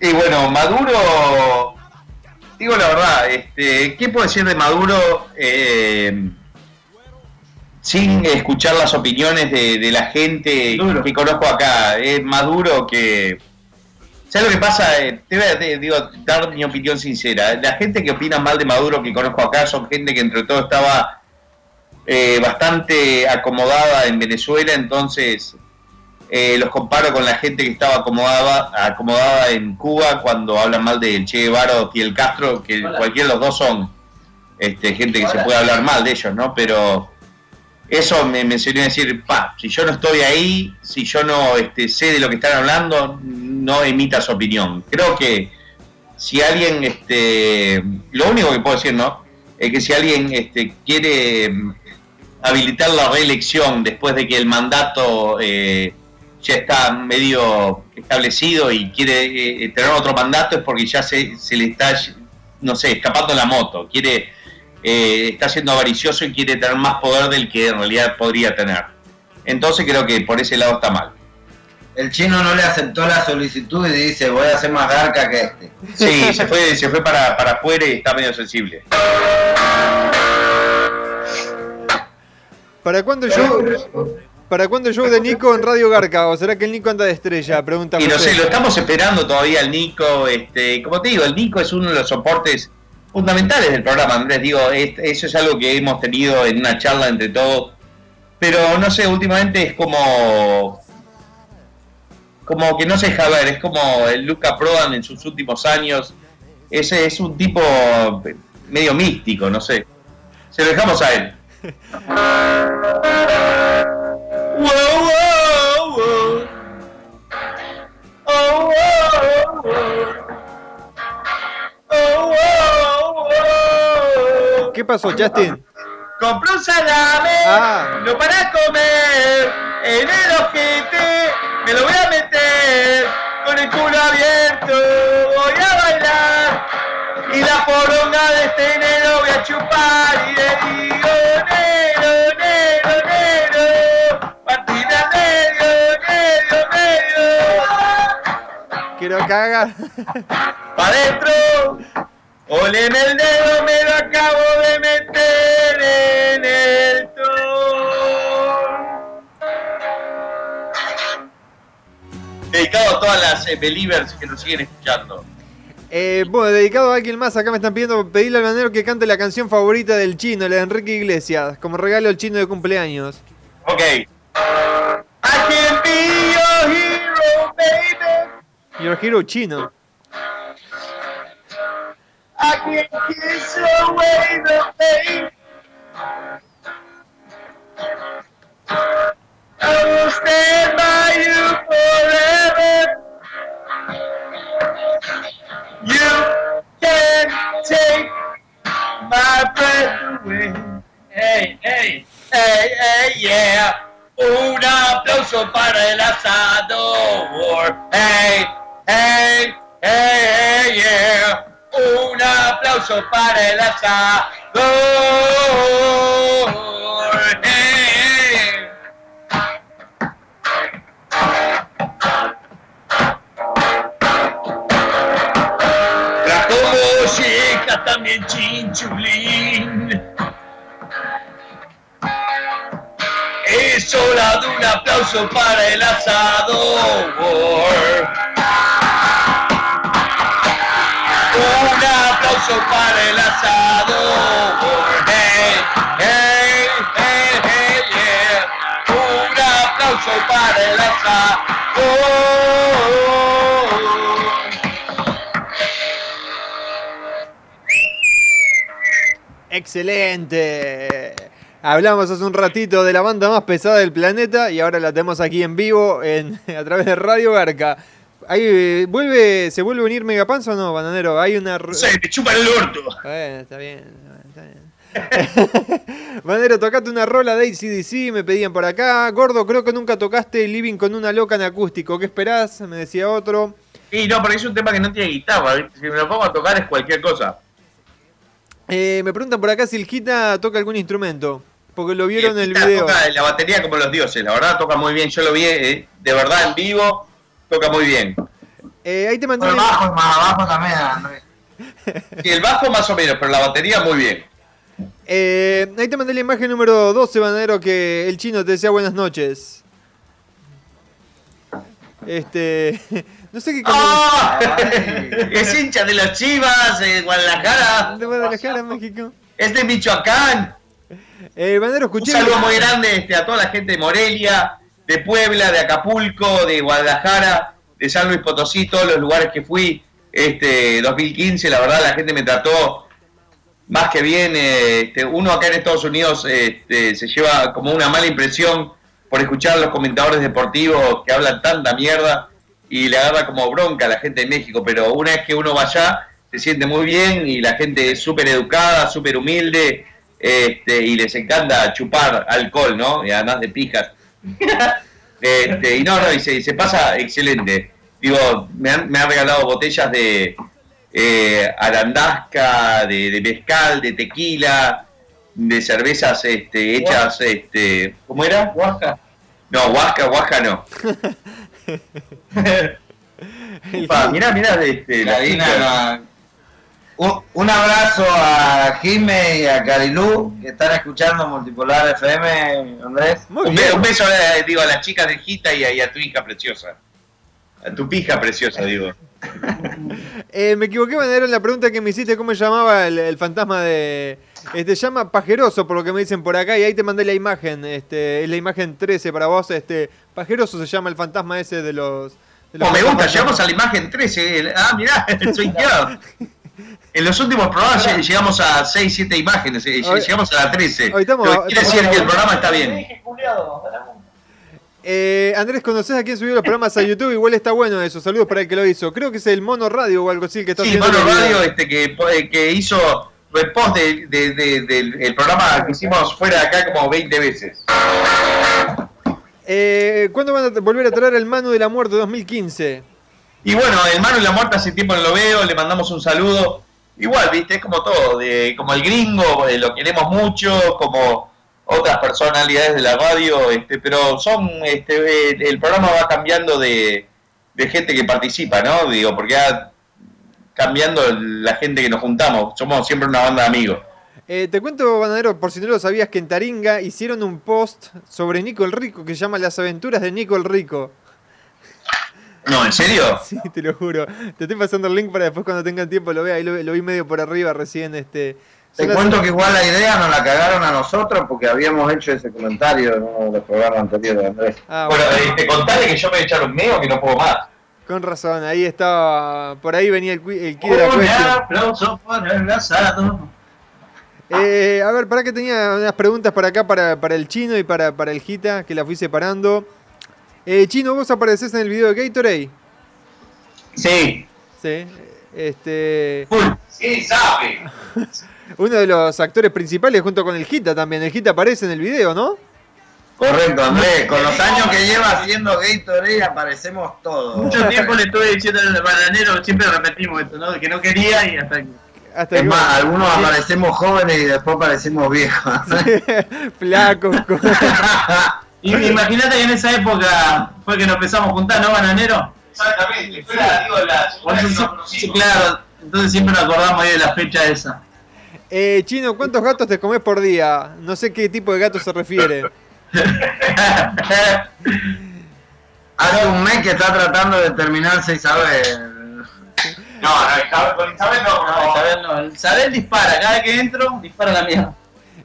Y bueno, Maduro, digo la verdad, este, ¿qué puedo decir de Maduro eh, sin escuchar las opiniones de, de la gente que conozco acá? Es Maduro que... ¿Sabes lo que pasa? Eh, te voy a te- digo, dar mi opinión sincera. La gente que opina mal de Maduro que conozco acá son gente que entre todo estaba eh, bastante acomodada en Venezuela, entonces eh, los comparo con la gente que estaba acomodada, acomodada en Cuba cuando hablan mal de Che Guevara o Fidel Castro, que cualquiera de los dos son este, gente que se puede hablar mal de ellos, ¿no? Pero eso me, me enseñó a decir, pa, si yo no estoy ahí, si yo no este, sé de lo que están hablando, no emita su opinión. Creo que si alguien, este, lo único que puedo decir, ¿no? Es que si alguien este, quiere mm, habilitar la reelección después de que el mandato eh, ya está medio establecido y quiere eh, tener otro mandato es porque ya se, se le está, no sé, escapando la moto, quiere, eh, está siendo avaricioso y quiere tener más poder del que en realidad podría tener. Entonces creo que por ese lado está mal. El chino no le aceptó la solicitud y dice, voy a ser más garca que este. Sí, <laughs> se fue, se fue para, para afuera y está medio sensible. ¿Para cuándo show? ¿Para cuándo el show de Nico en Radio Garca? ¿O será que el Nico anda de estrella? Pregunta Y no sé, lo estamos esperando todavía el Nico. Este, como te digo, el Nico es uno de los soportes fundamentales del programa, Andrés. Digo, es- eso es algo que hemos tenido en una charla entre todos. Pero no sé, últimamente es como. Como que no se deja ver, es como el Luca Prodan en sus últimos años. Ese es un tipo medio místico, no sé. Se lo dejamos a él. <laughs> Wow, wow, wow. Oh. pasó, Justin? Compré un salame, Ah. no para comer, en el ojete me lo voy a meter, con el culo abierto voy a bailar, y la poronga de este enero voy a chupar, y le digo, negro, negro, negro, partime al medio, medio, medio, Quiero cagar. pa' adentro, oleme el dedo, me lo acabo de meter en el Dedicado a todas las eh, believers que nos siguen escuchando. Eh, bueno, dedicado a alguien más, acá me están pidiendo pedirle al banero que cante la canción favorita del chino, la de Enrique Iglesias, como regalo al chino de cumpleaños. Ok. I can be your hero, baby. Your hero chino. I can kiss away the pain. I will stand by you forever. You can take my breath away. Hey, hey, hey, hey, yeah. Un aplauso para el asador. Hey, hey, hey, hey, yeah. Un aplauso para el asador. Hey. Chinchulín. Es hora de un aplauso para el asador. Un aplauso para el asador. Hey, hey, hey, hey, yeah. Un aplauso para el asador. ¡Excelente! Hablamos hace un ratito de la banda más pesada del planeta y ahora la tenemos aquí en vivo en, <laughs> a través de Radio Garca. Ahí, eh, vuelve, ¿Se vuelve a unir Megapanza o no, bananero? Hay una... r- Se me chupa el orto. Bueno, está bien, está bien. <laughs> Bananero, tocate una rola de ACDC, me pedían por acá. Gordo, creo que nunca tocaste Living con una loca en acústico. ¿Qué esperás? Me decía otro. Y no, porque es un tema que no tiene guitarra. ¿viste? Si me lo pongo a tocar es cualquier cosa. Eh, me preguntan por acá si el Gita toca algún instrumento. Porque lo vieron en el video. la batería como los dioses. La verdad toca muy bien. Yo lo vi eh, de verdad en vivo. Toca muy bien. Eh, ahí te mandé El bajo y más abajo también, Andrés. <laughs> Y el bajo más o menos, pero la batería muy bien. Eh, ahí te mandé la imagen número 12, Banadero, que el chino te decía buenas noches. Este. <laughs> No sé qué ¡Ah! es hincha de los Chivas, de Guadalajara. De Guadalajara, México. Es de Michoacán. Eh, Banadero, Un escuché. saludo muy grande este, a toda la gente de Morelia, de Puebla, de Acapulco, de Guadalajara, de San Luis Potosí, todos los lugares que fui. Este 2015, la verdad, la gente me trató más que bien. eh, Este, uno acá en Estados Unidos este, se lleva como una mala impresión por escuchar a los comentadores deportivos que hablan tanta mierda y le agarra como bronca a la gente de México, pero una vez que uno va allá se siente muy bien y la gente es súper educada, súper humilde este, y les encanta chupar alcohol, ¿no? Y además de pijas. <laughs> Este, y no, no, y se, y se pasa excelente. Digo, me han, me han regalado botellas de eh, arandasca, de, de mezcal, de tequila, de cervezas este, hechas, este, ¿cómo era? Huasca. No, huasca, huasca no. <laughs> Pa, mirá, mirá, este, la Karina. Un, un abrazo a Jime y a Carilú que están escuchando Multipolar FM, Andrés. Un, be- un beso eh, digo, a las chicas de Gita y a, y a tu hija preciosa. A tu pija preciosa, digo. <laughs> Eh, me equivoqué, Banadero, en la pregunta que me hiciste, ¿cómo se llamaba el, el fantasma de. Este, llama Pajeroso, por lo que me dicen por acá, y ahí te mandé la imagen. Este, es la imagen 13 para vos. Este, Pajeroso se llama el fantasma ese de los. de los Oh, me gusta, llegamos a la imagen 13. el- Ah, mirá, <laughs> soy yo. En los últimos programas lle- llegamos a 6, 7 imágenes, eh, Hoy- llegamos a la 13. hoy estamos- quiere decir que el programa está bien. Eh, Andrés, ¿conoces a quién subió los programas a YouTube? Igual está bueno eso. Saludos para el que lo hizo. Creo que es el Mono Radio o algo así el que está Sí, haciendo los Radio este, que, eh, que hizo repost de- de- de- del el programa que hicimos fuera de acá como 20 veces. Eh, ¿Cuándo van a volver a traer el Manu de la Muerte 2015? Y bueno, el Manu y la Muerte hace tiempo no lo veo, le mandamos un saludo. Igual, viste, es como todo, de, como el gringo, eh, lo queremos mucho, como otras personalidades de la radio, este, pero son, este, el, el programa va cambiando de, de gente que participa, ¿no? Digo, porque va cambiando la gente que nos juntamos, somos siempre una banda de amigos. Eh, te cuento, Banadero, por si no lo sabías, que en Taringa hicieron un post sobre Nico el Rico que se llama Las aventuras de Nico el Rico. No, ¿en serio? <laughs> Sí, te lo juro. Te estoy pasando el link para después cuando tengan tiempo lo vea. Ahí lo, lo vi medio por arriba recién. Este, Te las- cuento que igual la idea nos la cagaron a nosotros porque habíamos hecho ese comentario en uno de los programas anteriores, Andrés. Ah, Bueno, este, contale que yo me voy a echar un meo que no puedo más. Con razón, ahí estaba. Por ahí venía el, el kit de la cuestión. para el. Eh, a ver, para que tenía unas preguntas por acá para, para el chino y para, para el Gita, que la fui separando. Eh, chino, ¿vos apareces en el video de Gatorade? Sí. Sí. Este. Sí, sabe. <laughs> Uno de los actores principales junto con el Gita también. El Gita aparece en el video, ¿no? Correcto, Andrés. Con los años que lleva haciendo Gatorade aparecemos todos. Mucho tiempo le estuve diciendo al bananero, siempre repetimos esto, ¿no? Que no quería y hasta que. Hasta Es que- más, algunos aparecemos jóvenes y después parecemos viejos. <laughs> Flacos. <laughs> imagínate que en esa época fue que nos empezamos a juntar, ¿no, bananero? Exactamente, fue la, digo, la Por eso sí, sí, claro, entonces siempre nos acordamos ahí de la fecha esa. Eh, chino, ¿cuántos gatos te comes por día? No sé qué tipo de gato se refiere. <laughs> Hace un mes que está tratando de terminarse Isabel. No, no, Isabel- con Isabel no, no. Isabel no, Isabel dispara, cada que entro, dispara la mía.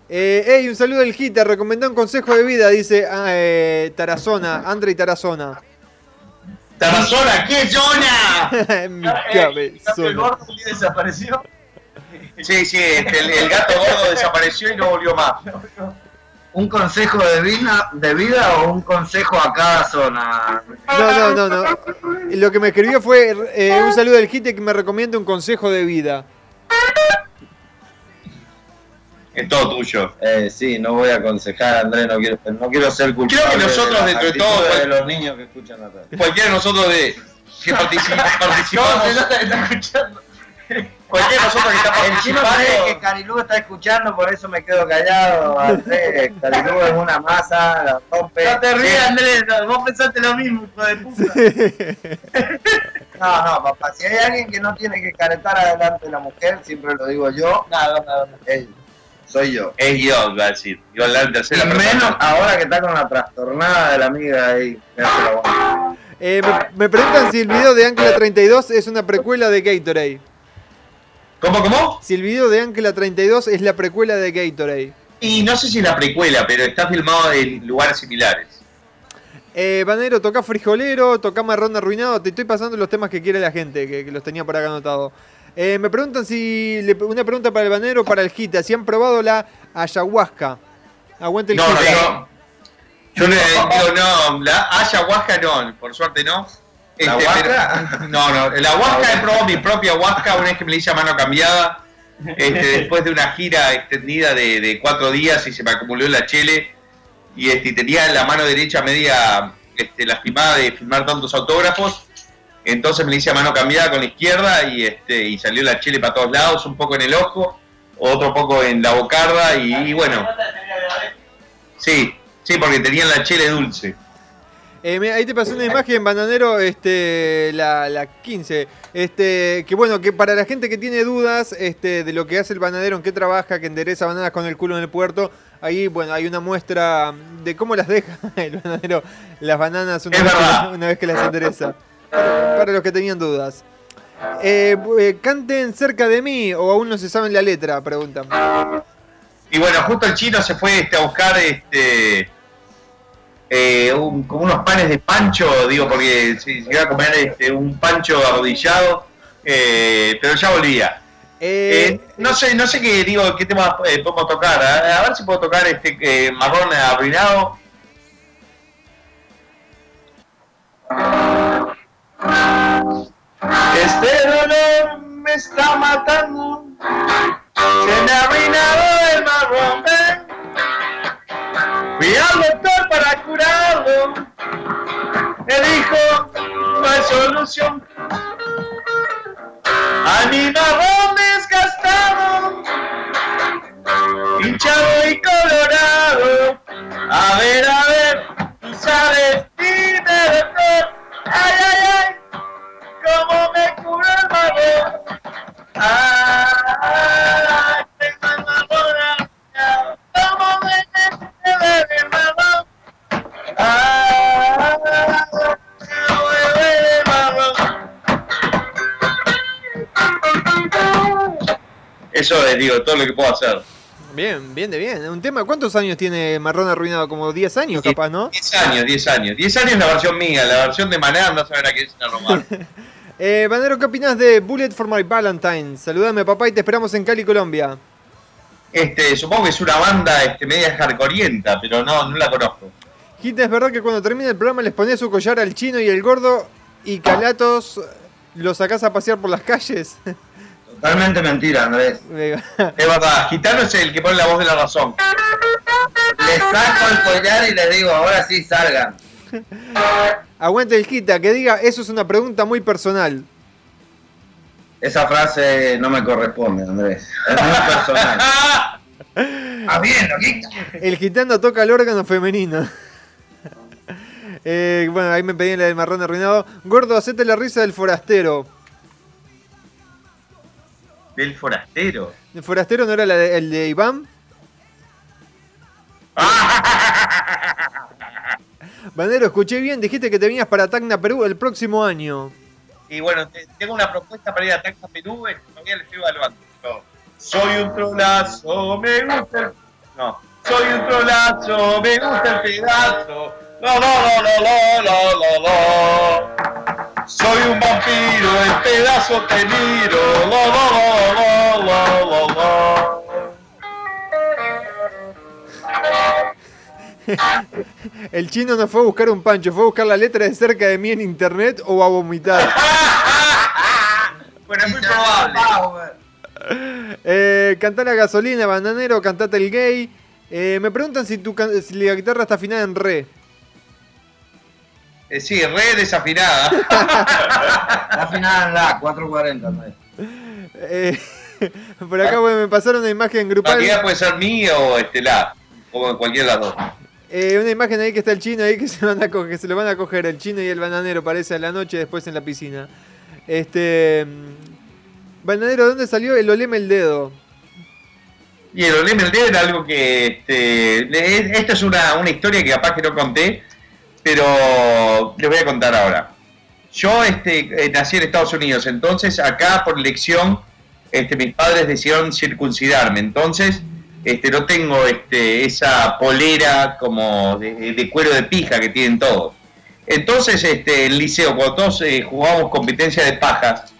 Eh, ey, un saludo del Gita, recomendó un consejo de vida, dice ah, eh, Tarazona, Andre Tarazona. Tarazona, ¿qué zona? <laughs> Mi El cabezona. gordo que desapareció. Sí, sí, este, el, el gato gordo desapareció y no volvió más. ¿Un consejo de vida, de vida o un consejo a cada zona? No, no, no, no. Lo que me escribió fue eh, un saludo del Gita que me recomienda un consejo de vida. Es todo tuyo. Eh, sí, no voy a aconsejar, Andrés, no quiero, no quiero ser culpable. Creo que nosotros, las dentro de todo, de pues- los niños que escuchan la radio. Cualquiera de nosotros de que participa- <laughs> participamos. Cualquiera de nosotros que chino cree que. Carilú está escuchando, por eso me quedo callado. Andrés, Carilú es una masa, la rompe. No te rías, Andrés, vos pensaste lo mismo, hijo de puta. No, no, papá, si hay alguien que no tiene que caretar adelante de la mujer, siempre lo digo yo, Nada, nada. él, soy yo. Es Dios, va a decir. Yo la tercera Y persona. menos ahora que está con la trastornada de la amiga ahí. me hace la. Eh, me, me preguntan si el video de Ancla 32 es una precuela de Gatorade. ¿Cómo, cómo? Si el video de Ancla 32 es la precuela de Gatorade. Y no sé si es la precuela, pero está filmado en lugares similares. Eh, Banero, toca frijolero, toca marrón arruinado. Te estoy pasando los temas que quiere la gente, que, que los tenía por acá anotado. Eh, me preguntan si. le- una pregunta para el banero para el Gita. Si han probado la ayahuasca. Aguante el No, no, Gita. no. Yo le digo, no, la ayahuasca no, por suerte no. ¿La Este, huasca? pero- no, no, la <laughs> huasca he probado mi propia huasca una vez que me la hice a mano cambiada. Este, después de una gira extendida de, de cuatro días y se me acumuló la chele. Y este, y tenía la mano derecha media este, lastimada de firmar tantos autógrafos. Entonces me la hice a mano cambiada con la izquierda y, este, y salió la chile para todos lados, un poco en el ojo, otro poco en la bocarda y, y bueno. Sí, sí, porque tenían la chile dulce. Eh, mira, ahí te pasé una imagen, bananero, este, la, la 15. Este, que bueno, que para la gente que tiene dudas este, de lo que hace el bananero, en qué trabaja, que endereza bananas con el culo en el puerto, ahí bueno, hay una muestra de cómo las deja <laughs> el bananero, las bananas una, vez que, una vez que las endereza. Para los que tenían dudas. Eh, eh, canten cerca de mí o aún no se saben la letra, preguntan. Y bueno, justo el chino se fue este, a buscar este eh, un, como unos panes de pancho, digo, porque si llegaba a comer este, un pancho arrodillado, eh, pero ya volvía. Eh, eh no sé, no sé qué digo, qué tema eh, podemos tocar. A, a, ver si puedo tocar este eh, marrón arruinado. Este dolor me está matando. Se me ha arruinado el marrón. Fui al doctor Elijo, no hay solución. A mi marrón desgastado, hinchado y colorado. A ver, a ver, tú sabes, dime doctor. Ay, ay, ay, cómo me cura el marrón. Ay, tengo Eso es, digo, todo lo que puedo hacer. Bien, bien de bien. Un tema, ¿cuántos años tiene Marrón Arruinado? Como 10 años, capaz, ¿no? 10 años, 10 años. 10 años la versión mía, la versión de Maná, a ver a qué es una romana. <laughs> Eh, Bandero, ¿qué opinas de Bullet for My Valentine? Saludame, papá, y te esperamos en Cali, Colombia. Este, supongo que es una banda este, media hardcoreenta, pero no, no la conozco. Gita, ¿es verdad que cuando termine el programa les pones su collar al chino y el gordo y calatos los sacás a pasear por las calles? <laughs> Totalmente mentira, Andrés. <laughs> Es verdad, Gitano es el que pone la voz de la razón. Les saco el collar y les digo, ahora sí salgan. <laughs> Aguante el Gita, que diga, eso es una pregunta muy personal. Esa frase no me corresponde, Andrés. Es muy personal. <laughs> Ah, bien. El gitano toca el órgano femenino. Eh, bueno, ahí me pedían la del marrón arruinado. Gordo, hacete la risa del forastero. Del forastero. ¿El forastero no era la de- el de Iván? <laughs> Bandero, escuché bien, dijiste que te venías para Tacna, Perú el próximo año. Y bueno, te- tengo una propuesta para ir a Taxa Perú, este, todavía le estoy evaluando. pero Soy un trolazo, me gusta el... No, soy un trolazo, me gusta el pedazo. No, no, no, no, no, no, no. Soy un vampiro, el pedazo te miro. No, no, no, no, no, no. El chino no fue a buscar un pancho, fue a buscar la letra de cerca de mí en internet o a vomitar. Bueno, es muy probable. Eh, cantá la gasolina, bananero, cantate el gay. Eh, me preguntan si, tu si la guitarra está afinada en re. Eh, sí, re desafinada. <laughs> Está afinada en la 440, Andrés. Eh, <laughs> por acá bueno, me pasaron una imagen La grupal. cantidad puede ser mía o estelar, como cualquiera de las dos. Eh, una imagen ahí que está el chino ahí que se, van a co- que se lo van a coger el chino y el bananero, parece a la noche después en la piscina. Este. mm, Bananero, ¿dónde salió el oleme el dedo? Y el oleme el dedo era algo que. Este, esta es una, una historia que capaz que no conté, pero les voy a contar ahora. Yo este, eh, nací en Estados Unidos, entonces acá por elección este, mis padres decidieron circuncidarme, entonces este, no tengo este, esa polera como de, cuero de pija que tienen todos. Entonces, este, el liceo, cuando todos eh, jugábamos competencia de pajas,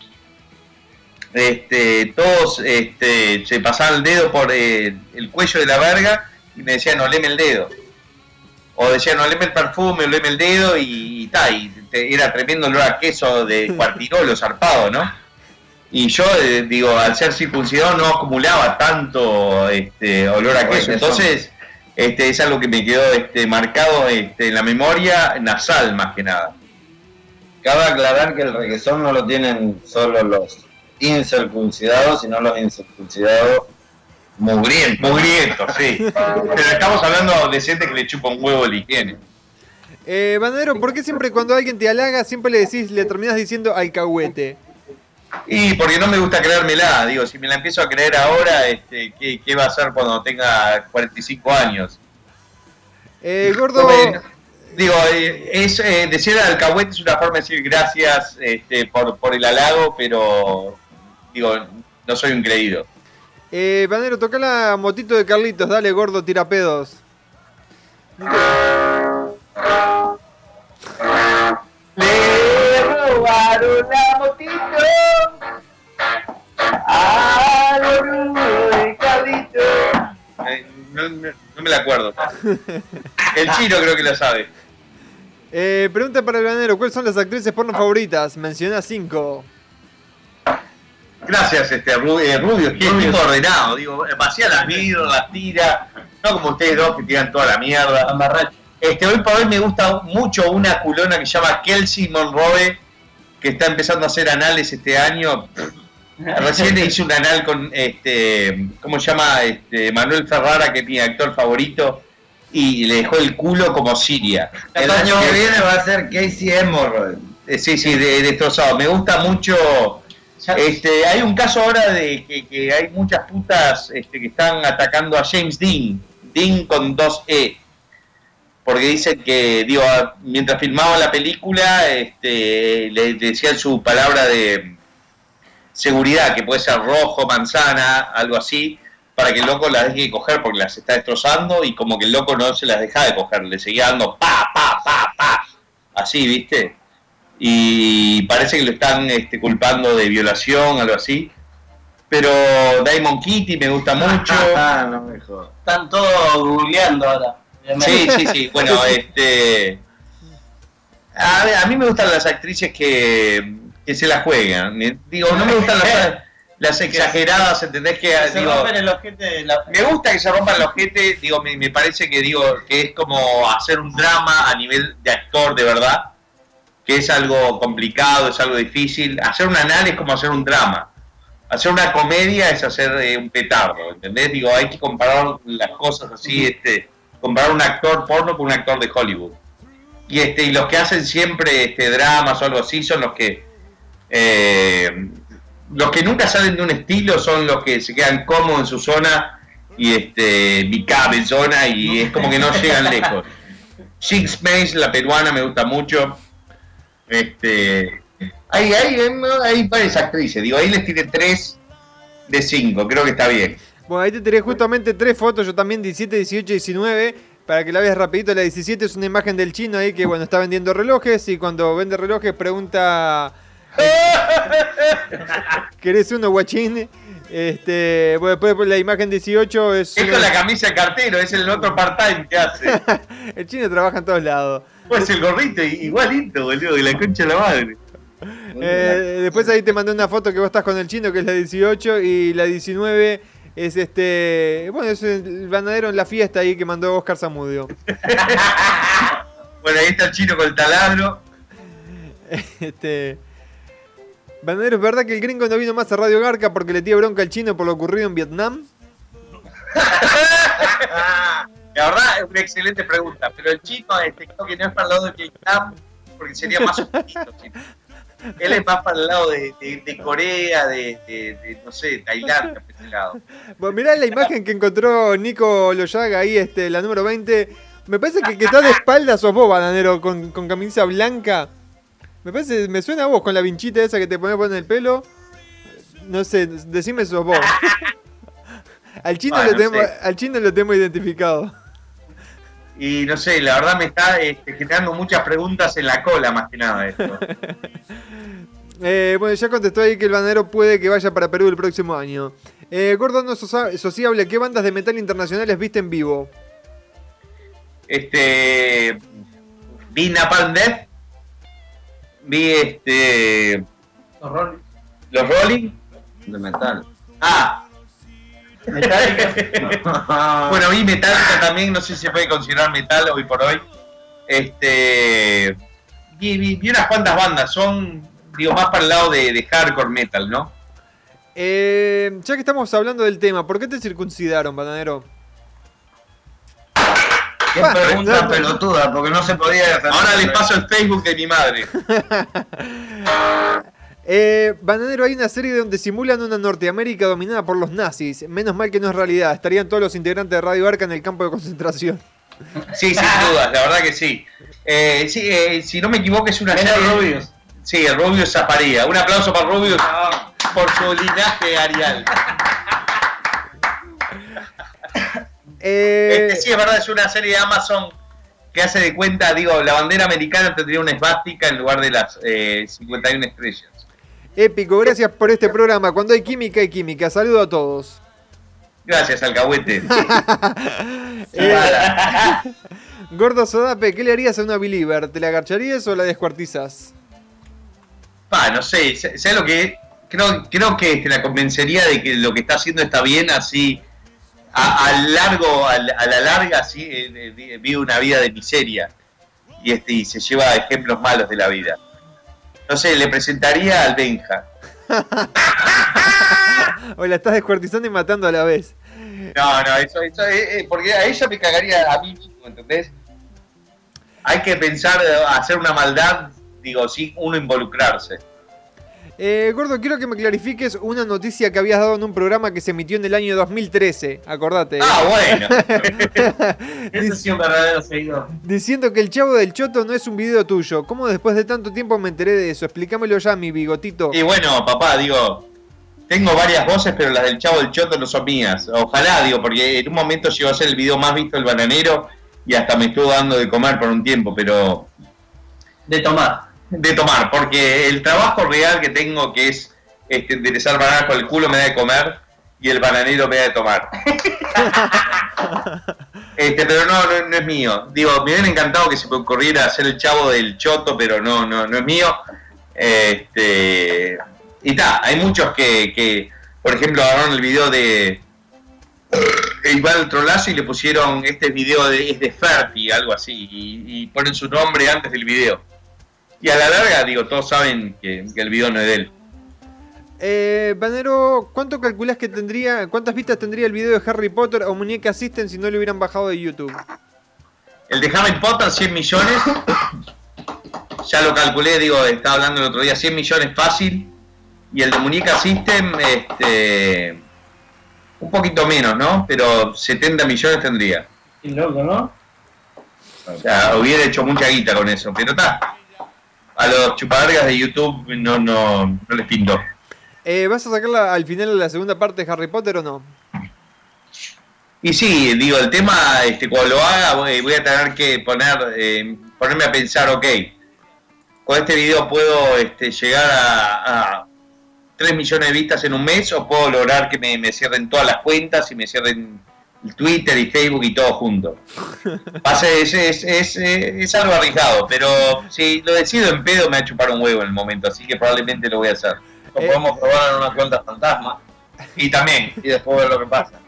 este, todos este, se pasaban el dedo por eh, el cuello de la verga y me decían, oleme el dedo. O decían, oleme el perfume, oleme el dedo y, y ta, y te- era tremendo olor a queso de <laughs> cuartirolo zarpado, ¿no? Y yo, eh, digo, al ser circuncidado no acumulaba tanto este, olor a queso. Entonces, este, es algo que me quedó este, marcado este, en la memoria nasal más que nada. Cabe aclarar que el requesón no lo tienen solo los incircuncidados, sino los incircuncidados mugrientos. Mugrientos, sí. <laughs> Pero estamos hablando de gente que le chupa un huevo la higiene. Eh, Bananero, ¿por qué siempre cuando alguien te halaga siempre le decís, le terminás diciendo alcahuete? Y porque no me gusta creérmela, digo, si me la empiezo a creer ahora, este, ¿qué, qué va a hacer cuando tenga 45 años? Eh, gordo. Bueno, digo, eh, es, eh, decir alcahuete es una forma de decir gracias este, por, por el halago, pero digo, no soy un creído. Eh, Banero, toca la motito de Carlitos, dale, gordo, tira pedos. Le robaron la motito al orugo de Carlito. Eh, no, no- no me la acuerdo. El chino creo que lo sabe. Eh, pregunta para el Banero, ¿cuáles son las actrices porno favoritas? Menciona cinco. Gracias, este eh, Rubio, que es tipo ordenado, digo, eh, vacía las vidrios, las tira, no como ustedes dos que tiran toda la mierda. Este, hoy por hoy me gusta mucho una culona que se llama Kelsey Monroe, que está empezando a hacer anales este año. <laughs> Recién hice un anal con, este, ¿cómo se llama? Este, Manuel Ferrara, que es mi actor favorito, y le dejó el culo como Siria. El año que viene va a ser Casey Hemorrhoid. Eh, Sí, sí, de, destrozado. Me gusta mucho. Este, hay un caso ahora de que, hay muchas putas este, que están atacando a James Dean, Dean con dos E, porque dicen que, digo, mientras filmaban la película, este, le decían su palabra de seguridad, que puede ser rojo, manzana, algo así, para que el loco las deje de coger porque las está destrozando y como que el loco no se las deja de coger, le seguía dando pa, pa, pa, pa, así, ¿viste? Y parece que lo están este, culpando de violación, algo así. Pero Diamond Kitty me gusta mucho. <laughs> Ah, no me jodas. Están todos googleando ahora. Sí, sí, sí. Bueno, <laughs> este. A, a mí me gustan las actrices que, que se la juegan. Digo, no me gustan las, <laughs> las exageradas, ¿entendés? Que, Se digo, rompen el ojete de la... me gusta que se rompan los ojete, digo, me, me parece que digo que es como hacer un drama a nivel de actor de verdad, que es algo complicado, es algo difícil. Hacer un anal es como hacer un drama. Hacer una comedia es hacer eh, un petardo, ¿entendés? Digo, hay que comparar las cosas así, este, comparar un actor porno con un actor de Hollywood. Y este, y los que hacen siempre este dramas o algo así son los que eh, los que nunca salen de un estilo son los que se quedan cómodos en su zona y este mi zona y es como que no llegan lejos. <laughs> Jinx Mace, la peruana, me gusta mucho. Este, hay, hay, hay varias actrices, digo, ahí les tiré 3 de 5, creo que está bien. Bueno, ahí te tiré justamente tres fotos, yo también 17, 18, 19. Para que la veas rapidito, la 17 es una imagen del chino ahí que bueno está vendiendo relojes y cuando vende relojes pregunta <laughs> ¿Querés uno, guachín? Este, bueno, después la imagen 18 es. Es con la camisa de cartero, es el otro part-time que hace. <laughs> el chino trabaja en todos lados. Pues el gorrito, igualito, boludo, de la concha de la madre. Eh, después ahí te mandé una foto que vos estás con el chino, que es la 18, y la 19 es este. Bueno, es el banadero en la fiesta ahí que mandó Oscar Zamudio. <laughs> Bueno, ahí está el chino con el taladro. Este. Banadero, ¿es verdad que el gringo no vino más a Radio Garca porque le tira bronca al chino por lo ocurrido en Vietnam? <laughs> La verdad es una excelente pregunta, pero el chino creo que no es para el lado de Vietnam, porque sería más chino. Él es más para el lado de, de- de Corea, de, no sé, Tailandia, por ese lado. Bueno, mirá la imagen que encontró Nico Loyaga ahí, este, la número 20. Me parece que que está de espaldas sos vos, bananero, con, con camisa blanca. Me parece, me suena a vos con la vinchita esa que te pones en el pelo. No sé, decime sos vos. <laughs> al, chino lo tenemos, al chino lo tenemos identificado. Y no sé, la verdad me está este, generando muchas preguntas en la cola, más que nada esto. <laughs> Eh, bueno, ya contestó ahí que el bananero puede que vaya para Perú el próximo año. Eh, Gordo no sociable, ¿qué bandas de metal internacionales viste en vivo? Este. Vi Napalm Death. Vi este. Los Rolling. Los Rolling. De metal. Ah. <laughs> bueno, vi Metallica también, no sé si se puede considerar metal hoy por hoy. Este. Vi unas cuantas bandas, son, digo, más para el lado de, de hardcore metal, ¿no? Eh, ya que estamos hablando del tema, ¿por qué te circuncidaron, bananero? Qué Bueno, pregunta no. pelotuda, porque no se podía defender. Ahora les paso el Facebook de mi madre. <laughs> Eh, Bananero, hay una serie donde simulan una Norteamérica dominada por los nazis. Menos mal que no es realidad. Estarían todos los integrantes de Radio Arca en el campo de concentración. <laughs> Sí, sin dudas, la verdad que sí. Eh, sí, eh, si no me equivoco, es una Menos serie- Rubius. Sí, el Rubius Zaparía. Un aplauso para Rubius por su linaje arial. <laughs> Eh, Este, sí, es verdad, es una serie de Amazon que hace de cuenta, digo, la bandera americana tendría una esvástica en lugar de las eh, 51 estrellas. Épico, gracias por este programa. Cuando hay química, hay química. Saludo a todos. Gracias, alcahuete. <laughs> Eh, Gordo Sodape, ¿qué le harías a una Believer? ¿Te la agarcharías o la descuartizas? Pa, no sé, ¿sabes lo que? Creo, creo que este, la convencería de que lo que está haciendo está bien, así a, a largo, a, la- a la larga, sí, eh, eh, vi- vive una vida de miseria y, este, y se lleva ejemplos malos de la vida. No sé, le presentaría al Benja. <laughs> O la estás descuartizando y matando a la vez. No, no, eso, eso eh, eh, porque a ella me cagaría a mí mismo, ¿entendés? Hay que pensar, eh, hacer una maldad, digo, sin uno involucrarse. Eh, Gordo, quiero que me clarifiques una noticia que habías dado en un programa que se emitió en el año 2013. Acordate. ¿eh? Ah, bueno. <laughs> Ese sí es un verdadero seguidor. Diciendo que el chavo del choto no es un video tuyo. ¿Cómo después de tanto tiempo me enteré de eso? Explícamelo ya, mi bigotito. Y bueno, papá, digo, tengo varias voces, pero las del Chavo del Choto no son mías. Ojalá, digo, porque en un momento llegó a ser el video más visto del bananero y hasta me estuvo dando de comer por un tiempo, pero... De tomar. De tomar, porque el trabajo real que tengo, que es este, enderezar bananas con el culo, me da de comer y el bananero me da de tomar. <laughs> Este, pero no, no, no es mío. Digo, me hubiera encantado que se me ocurriera hacer el chavo del choto, pero no, no, no es mío. Este, y está, hay muchos que, que, por ejemplo, agarraron el video de Iván el Trolazo y le pusieron este video de, es de Ferti, algo así, y, y ponen su nombre antes del video. Y a la larga, digo, todos saben que, que el video no es de él. Eh, Banero, ¿cuánto calculás que tendría, cuántas vistas tendría el video de Harry Potter o Muñeca Assistant si no lo hubieran bajado de YouTube? El de Harry Potter, 100 millones. Ya lo calculé, digo, estaba hablando el otro día, 100 millones fácil. Y el de Muñeca System, este, un poquito menos, ¿no? Pero 70 millones tendría. Y loco, ¿no? O sea, hubiera hecho mucha guita con eso. Pero está. A los chupadargas de YouTube no, no, no les pintó. Eh, ¿Vas a sacarla al final de la segunda parte de Harry Potter o no? Y sí, digo, el tema, este, cuando lo haga, voy, voy a tener que poner, eh, ponerme a pensar, ok, con este video puedo este, llegar a, a 3 millones de vistas en un mes o puedo lograr que me, me cierren todas las cuentas y me cierren Twitter y Facebook y todo junto. Pase, es, es, es, es algo arriesgado, pero si lo decido en pedo me va a chupar un huevo en el momento, así que probablemente lo voy a hacer. Lo podemos probar en una cuenta fantasma. Y también. Y después ver lo que pasa.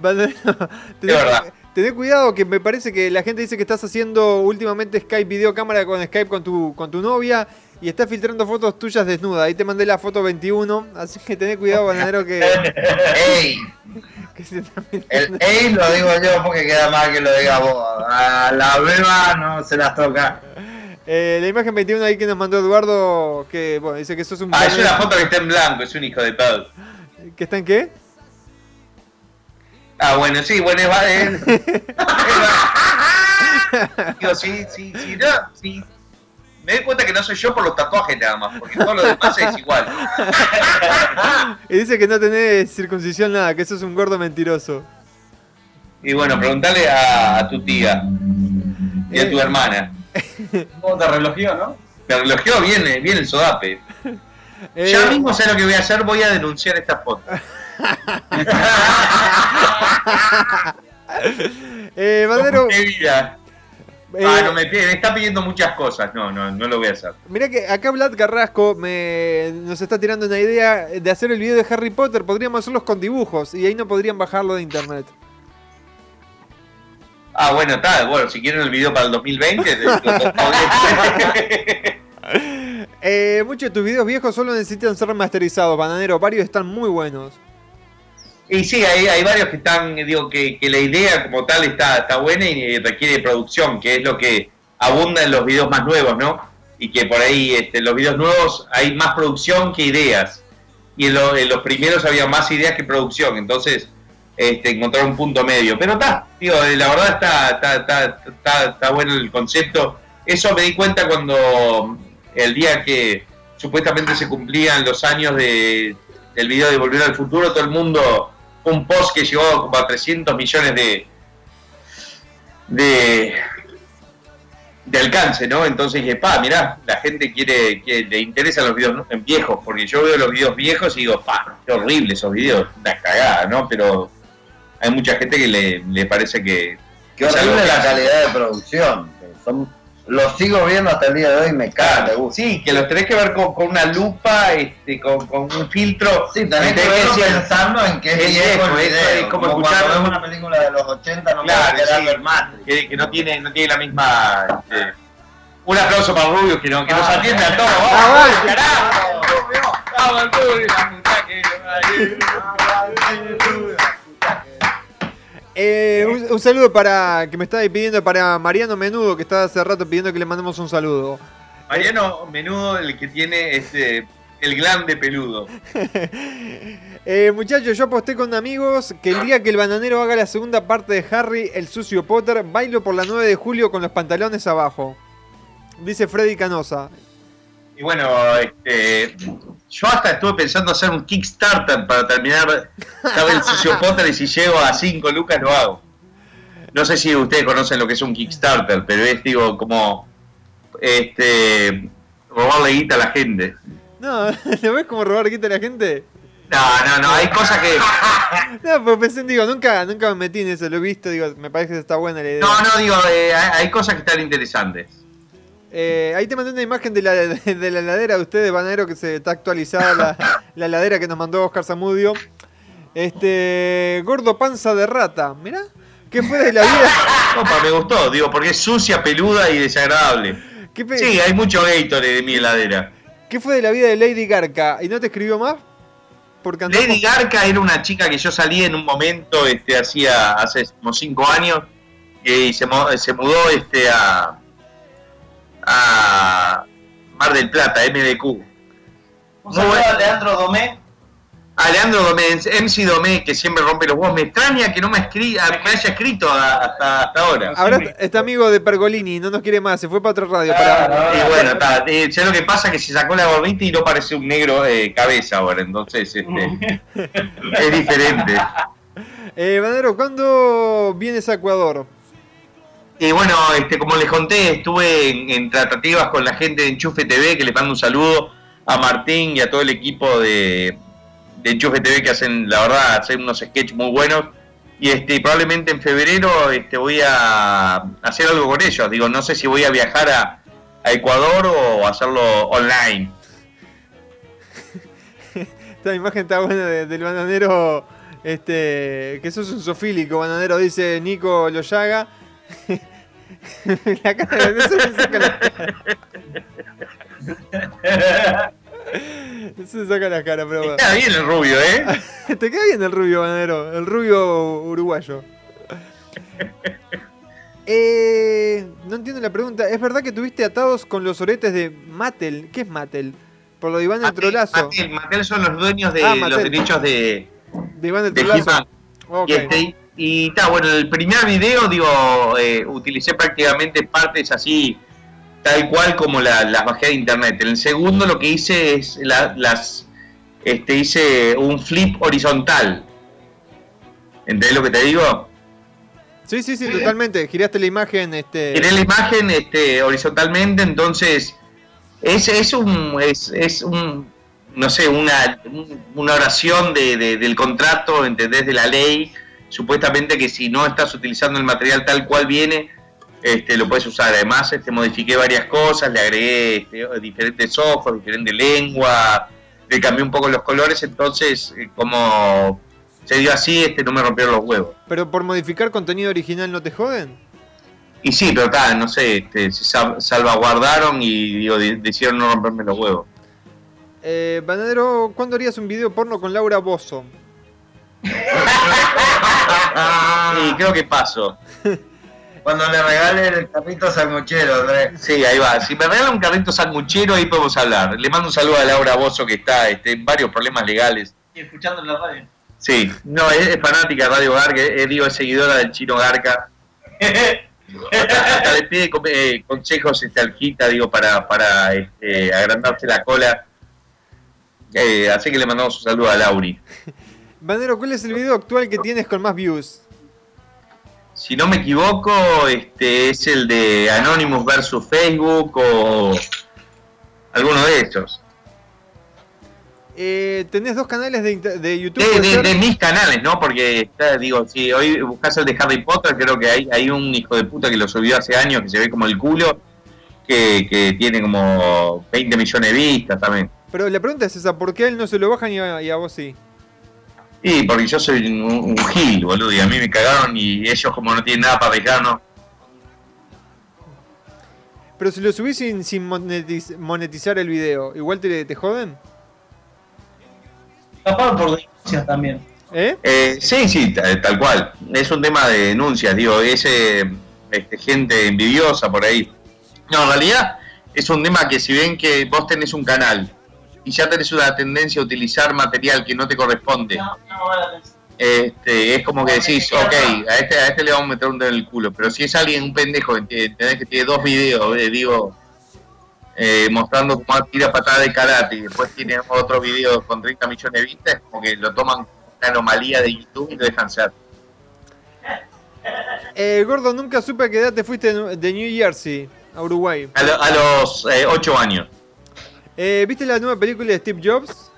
Verdad. tené cuidado que me parece que la gente dice que estás haciendo últimamente Skype videocámara con Skype con tu, con tu novia y estás filtrando fotos tuyas desnuda. Ahí te mandé la foto 21, así que tené cuidado, Bananero, que... <laughs> ¡Ey! <laughs> que se está El ey lo digo yo porque queda mal que lo diga vos. A la beba no se las toca. Eh, la imagen 21 ahí que nos mandó Eduardo, que bueno, dice que sos un... Ah, es una foto que está en blanco, es un hijo de pedo. ¿Que está en qué? Ah, bueno, sí, bueno, es, <laughs> Digo, sí, sí, sí, no, sí. Me doy cuenta que no soy yo por los tatuajes nada más, porque todo lo demás es igual. <laughs> Y dice que no tenés circuncisión nada, que sos un gordo mentiroso. Y bueno, preguntale a, a tu tía y a tu hermana. ¿Cómo te relojeó, no? Me relojeó bien, eh, bien el sodape. Ya mismo sé lo que voy a hacer, voy a denunciar esta foto. <laughs> Eh, Bandero, ¡Qué vida! Eh, Ah, no, me, está pidiendo muchas cosas. No, no, no lo voy a hacer. Mirá que acá Vlad Carrasco me, nos está tirando una idea de hacer el video de Harry Potter. Podríamos hacerlos con dibujos y ahí no podrían bajarlo de internet. Ah, bueno, está. Bueno, si quieren el video para el 2020, lo- lo- lo- Eh, muchos de tus videos viejos solo necesitan ser remasterizados, Bananero. Varios están muy buenos. Y sí, hay, hay varios que están, digo, que, que la idea como tal está, está buena y requiere producción, que es lo que abunda en los videos más nuevos, ¿no? Y que por ahí, este, en los videos nuevos hay más producción que ideas. Y en los primeros había más ideas que producción, entonces este, encontrar un punto medio. Pero está, digo, eh, la verdad está, está, está, está, está bueno el concepto. Eso me di cuenta cuando el día que supuestamente se cumplían los años de, del video de Volver al Futuro, todo el mundo, un post que llegó a 300 millones de, de, de alcance, ¿no? Entonces dije, pa, mirá, la gente quiere, que le interesan los videos viejos, porque yo veo los videos viejos y digo, pa, qué horrible esos videos, una cagada, ¿no? Pero hay mucha gente que le, le parece que... Qué horrible que la calidad de producción. Son Los sigo viendo hasta el día de hoy me caga de gusto. Sí, que los tenés que ver con, con una lupa, este, con, con un filtro. Sí, tenés que Tenés verlo decir- pensando en que es viejo el video. es- como como escuchar cuando ves un- una película de los 80 no Claro, me quedar sí. ver Matrix. que, que no tiene no tiene la misma este, un aplauso para Rubio que, no, que nos atiende a todos vamos Aguante. carajo vamos Rubio la puta que- Eh, un, un saludo para que me estaba pidiendo para Mariano Menudo, que está hace rato pidiendo que le mandemos un saludo. Mariano Menudo el que tiene este el glande peludo <laughs> Eh, muchachos, yo aposté con amigos que el día que el bananero haga la segunda parte de Harry, el sucio Potter, bailo por la 9 de julio con los pantalones abajo. Dice Freddy Canosa. y bueno este yo hasta estuve pensando hacer un Kickstarter para terminar el sucio Potter y si llego a 5 lucas lo hago no sé si ustedes conocen lo que es un Kickstarter pero es digo como este robarle guita a la gente No, <laughs> ¿lo ves como robar quita a la gente? No, no, no, hay cosas que. <laughs> No, pero pensé, digo, nunca, nunca me metí en eso, lo he visto, digo, me parece que está buena la idea. No, no, digo, eh, hay cosas que están interesantes. Eh, ahí te mandé una imagen de la, de, <laughs> de la heladera de ustedes, Banero, que se está actualizada la, <laughs> la heladera que nos mandó Oscar Zamudio. Este. Gordo panza de rata. Mirá. ¿Qué fue de la vida? <laughs> Opa, me gustó, digo, porque es sucia, peluda y desagradable. ¿Qué, pe- Sí, hay mucho Gatorade de mi heladera. ¿Qué fue de la vida de Lady Garca? ¿Y no te escribió más? Porque andamos- Lady Garca era una chica que yo salí en un momento, este, hacía, hace como cinco años, y se, se mudó este, a, a Mar del Plata, MDQ. Un saludo a Leandro Domé. A Leandro Domé, MC Domé, que siempre rompe los huevos. Me extraña que no me, escri- me haya escrito a- hasta, hasta ahora. Ahora está amigo de Pergolini, no nos quiere más, se fue para otra radio. para- Y bueno, está, eh, sé lo que pasa que se sacó la gordita y no parece un negro eh, cabeza ahora, entonces este, <laughs> es diferente. Eh, ¿cuándo vienes a Ecuador? Y bueno, este, como les conté, estuve en, tratativas con la gente de Enchufe TV, que les mando un saludo a Martín y a todo el equipo de, Enchufe TV que hacen, la verdad, hacen unos sketches muy buenos. Y este, probablemente en febrero este, voy a hacer algo con ellos. Digo, no sé si voy a viajar a, Ecuador o hacerlo online. <laughs> Esta imagen está buena de- del bananero, este, que sos un sofílico, bananero, dice Nico Loyaga. <laughs> la cara de eso se saca la cara. Se saca la cara, pero bueno. Queda bien el rubio, ¿eh? <laughs> Te queda bien el rubio, bananero, el rubio uruguayo. Eh, no entiendo la pregunta. ¿Es verdad que tuviste atados con los oretes de Mattel? ¿Qué es Mattel? Por lo de Iván el Trolazo. Mattel, Mattel son los dueños de Ah, los Mattel. derechos de, De Iván el de Trolazo. He-Man. Ok. Y, este, y está, bueno, en el primer video, digo, eh, utilicé prácticamente partes así, tal cual como la- las bajé de internet. En el segundo lo que hice es la- las, este, hice un flip horizontal. ¿Entendés lo que te digo? Sí, sí, sí, totalmente. Giraste la imagen, este. Tiré la imagen este, horizontalmente, entonces es, es un, es, es un, no sé, una, un- una oración de, de- del contrato, ¿entendés? De la ley, supuestamente que si no estás utilizando el material tal cual viene, este, lo puedes usar. Además, este, modifiqué varias cosas, le agregué este, diferentes ojos, diferente lengua, le cambié un poco los colores, entonces, eh, como se dio así, este, no me rompieron los huevos. Pero por modificar contenido original no te joden. Y sí, pero tal, no sé, este, se sal- salvaguardaron y digo, de- decidieron no romperme los huevos. Eh, Banadero, ¿cuándo harías un video porno con Laura Bozo? <laughs> <laughs> Y creo que paso. Cuando le regale el carrito sanguchero, Andrés. Sí, ahí va. Si me regalan un carrito sanguchero, ahí podemos hablar. Le mando un saludo a Laura Bozo, que está este, en varios problemas legales. Y escuchando en la radio. Sí, no, es, es fanática de Radio Garca, es, digo, es seguidora del chino Garca. <laughs> Hasta, hasta le pide eh, consejos este, al Gita, digo, para, para este, agrandarse la cola. Eh, así que le mandamos un saludo a Lauri. Banadero, ¿cuál es el video actual que tienes con más views? Si no me equivoco, este es el de Anonymous versus Facebook o alguno de esos. Eh, tenés dos canales de, YouTube. De, mis canales, ¿no? Porque, está, digo, si hoy buscas el de Harry Potter, creo que hay, hay un hijo de puta que lo subió hace años que se ve como el culo. que, que tiene como 20 millones de vistas también. Pero la pregunta es esa, ¿por qué a él no se lo bajan y a, y a vos sí? Y porque yo soy un, un gil, boludo, y a mí me cagaron y ellos como no tienen nada para dejarnos. Pero si lo subís sin, sin monetiz- monetizar el video, ¿igual te, te joden? Capaz por denuncias también. ¿Eh? Eh, sí, sí, tal, tal cual. Es un tema de denuncias, digo, es eh, este, gente envidiosa por ahí. No, en realidad es un tema que si ven que vos tenés un canal y ya tenés una tendencia a utilizar material que no te corresponde, este, es como que decís, ok, a este, a este le vamos a meter un dedo en el culo, pero si es alguien, un pendejo, que tenés que tiene dos videos, eh, digo, eh, mostrando cómo tira patada de karate y después tiene otro video con 30 millones de vistas, es como que lo toman como una anomalía de YouTube y lo dejan ser. <laughs> Eh, Gordo, nunca supe a qué edad te fuiste de de New Jersey a Uruguay. A, lo- a los 8 años. Eh, ¿Viste la nueva película de Steve Jobs?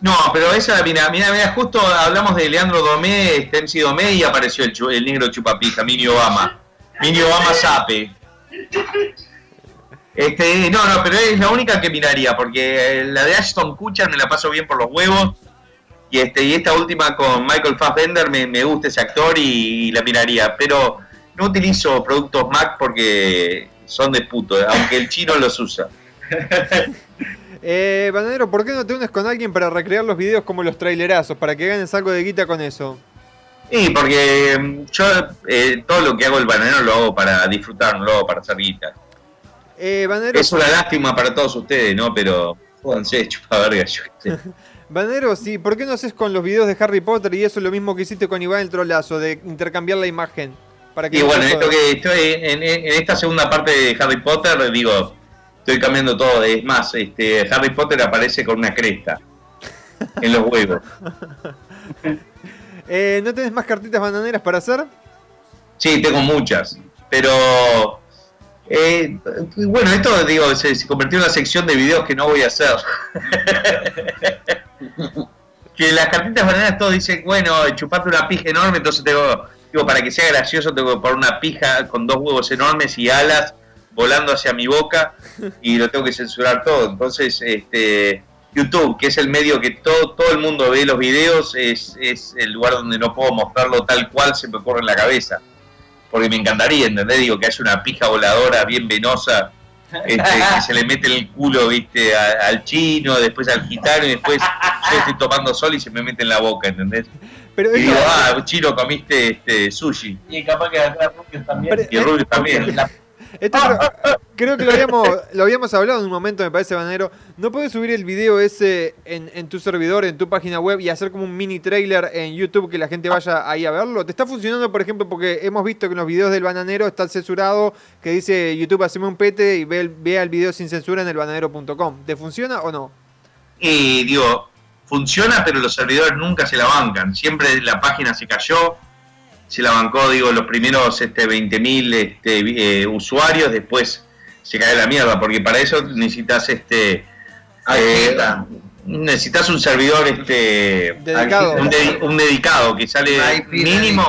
No, pero esa, mira, mira, mira, justo hablamos de Leandro Domé, MC Domé y apareció el negro chupapija, Mini Obama. Mini Obama Sape. Este, no, no, pero es la única que miraría, porque eh, la de Ashton Kutcher me la paso bien por los huevos. Y este, y esta última con Michael Fassbender me, me gusta ese actor y, la miraría. Pero no utilizo productos Mac porque son de puto, aunque el chino los usa. <laughs> Eh, Bananero, ¿por qué no te unes con alguien para recrear los videos como los trailerazos? Para que ganes algo de guita con eso. Sí, porque mm, yo eh, todo lo que hago el bananero lo hago para disfrutar, no lo hago para hacer guita. Eh, Bananero, Es una lástima para todos ustedes, ¿no? Pero jódanse, <laughs> chupa verga, yo qué sé. <laughs> Bananero, sí, ¿por qué no haces con los videos de Harry Potter y eso lo mismo que hiciste con Iván el Trolazo, de intercambiar la imagen? Para que Y no bueno, esto que estoy en, en- en esta segunda parte de Harry Potter, digo, estoy cambiando todo. Es más, este, Harry Potter aparece con una cresta en los huevos. <laughs> Eh, ¿No tenés más cartitas bananeras para hacer? Sí, tengo muchas, pero eh, bueno, esto digo se, se convirtió en una sección de videos que no voy a hacer. <laughs> que las cartitas bananeras todos dicen, bueno, chupate una pija enorme, entonces tengo, para que sea gracioso tengo que poner una pija con dos huevos enormes y alas volando hacia mi boca y lo tengo que censurar todo. Entonces, este YouTube, que es el medio que todo, todo el mundo ve los videos, es, es el lugar donde no puedo mostrarlo tal cual se me ocurre en la cabeza. Porque me encantaría, ¿entendés? Digo, que haya una pija voladora bien venosa, este, que se le mete en el culo, viste, al chino, después al gitano y después yo estoy tomando sol y se me mete en la boca, ¿entendés? Pero y digo, ah, chino, comiste este, sushi. Y capaz que acá Rubius también. Y Rubio también. <laughs> Esto creo, <laughs> creo que lo habíamos, lo habíamos hablado en un momento, me parece, Banero. ¿No puedes subir el video ese en, en tu servidor, en tu página web y hacer como un mini trailer en YouTube que la gente vaya ahí a verlo? ¿Te está funcionando, por ejemplo, porque hemos visto que en los videos del bananero está censurado, que dice YouTube, haceme un pete y ve el, vea el video sin censura en elbananero.com? ¿Te funciona o no? Y digo, funciona, pero los servidores nunca se la bancan. Siempre la página se cayó, se la bancó, digo, los primeros este, 20.000 este, eh, usuarios, después se cae la mierda, porque para eso necesitas este. eh, necesitas un servidor este Dedicado. un, dedi- un dedicado que sale mínimo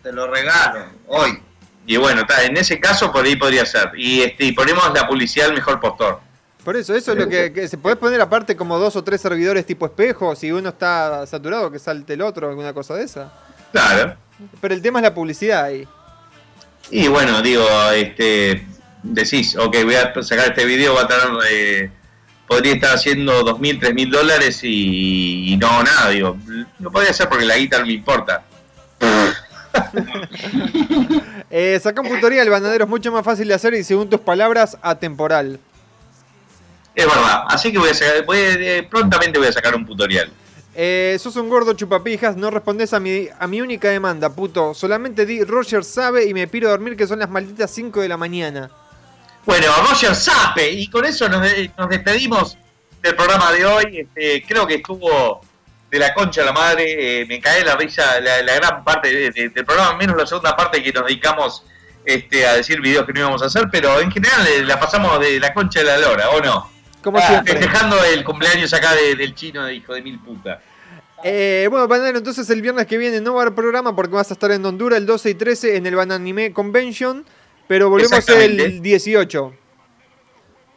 te lo regalo hoy. y bueno ta, en ese caso por ahí podría ser y este y ponemos la publicidad al mejor postor Por eso, eso es lo que, que se puede poner aparte como dos o tres servidores tipo espejo, si uno está saturado, que salte el otro, alguna cosa de esa. claro Pero el tema es la publicidad ahí. Y bueno, digo, este, decís, ok, voy a sacar este video, va a tener, eh, podría estar haciendo dos mil, tres mil dólares y, y no, nada, digo, lo podría hacer porque la guitarra me importa. <laughs> Eh, saca un tutorial, banadero, es mucho más fácil de hacer y según tus palabras, atemporal. Es verdad, así que voy a sacar, voy a- eh, prontamente voy a sacar un tutorial. Eh, sos un gordo chupapijas, no respondes a mi, a mi única demanda, puto. Solamente di Roger sabe y me piro a dormir que son las malditas 5 de la mañana. Bueno, Roger Sape, y con eso nos, de- nos despedimos del programa de hoy. Este, creo que estuvo de la concha a la madre, eh, me cae la risa la, la gran parte de- de- del programa, menos la segunda parte que nos dedicamos este, a decir videos que no íbamos a hacer, pero en general eh, la pasamos de la concha de la lora, ¿o no? Como Ah, siempre. Festejando el cumpleaños acá de- del chino de hijo de mil puta. Eh, bueno, bananero, entonces el viernes que viene no va a haber programa porque vas a estar en Honduras el 12 y 13 en el Bananime Convention. Pero volvemos el 18.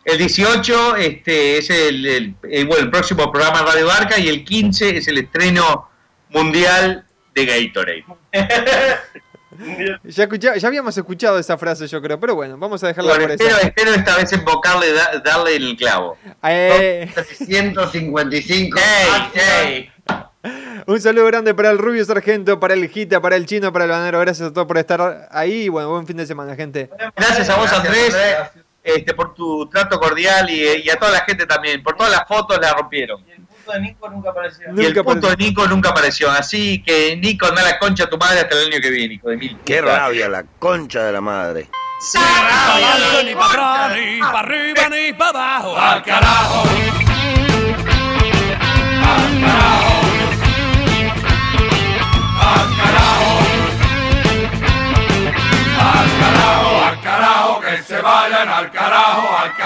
El 18 este, es el, el- el- bueno, el próximo programa de Radio Barca y el 15 es el estreno mundial de Gatorade. <laughs> <laughs> Ya, escucha- ya habíamos escuchado esa frase, yo creo, pero bueno, vamos a dejarla Bueno, por espero, espero esta vez invocarle, da- darle el clavo. Eh, 155. ¡Ey, ey! un saludo grande para el Rubio Sargento, para el Gita, para el Chino, para el Banero. Gracias a todos por estar ahí. y Bueno, buen fin de semana, gente. Gracias a vos, Andrés. este, por tu trato cordial y, y a toda la gente también. Por todas las fotos la rompieron. Y el puto de Nico nunca apareció. Y el Nunca punto de apareció. Nico nunca apareció. Así que, Nico, anda la concha a tu madre hasta el año que viene, hijo de mil. Qué rabia, la concha de la madre. Ni para adelante, ni para atrás, ni para arriba, ni para abajo. Al carajo. Al carajo. Al carajo. Al carajo, al carajo, que se vayan al carajo, al carajo.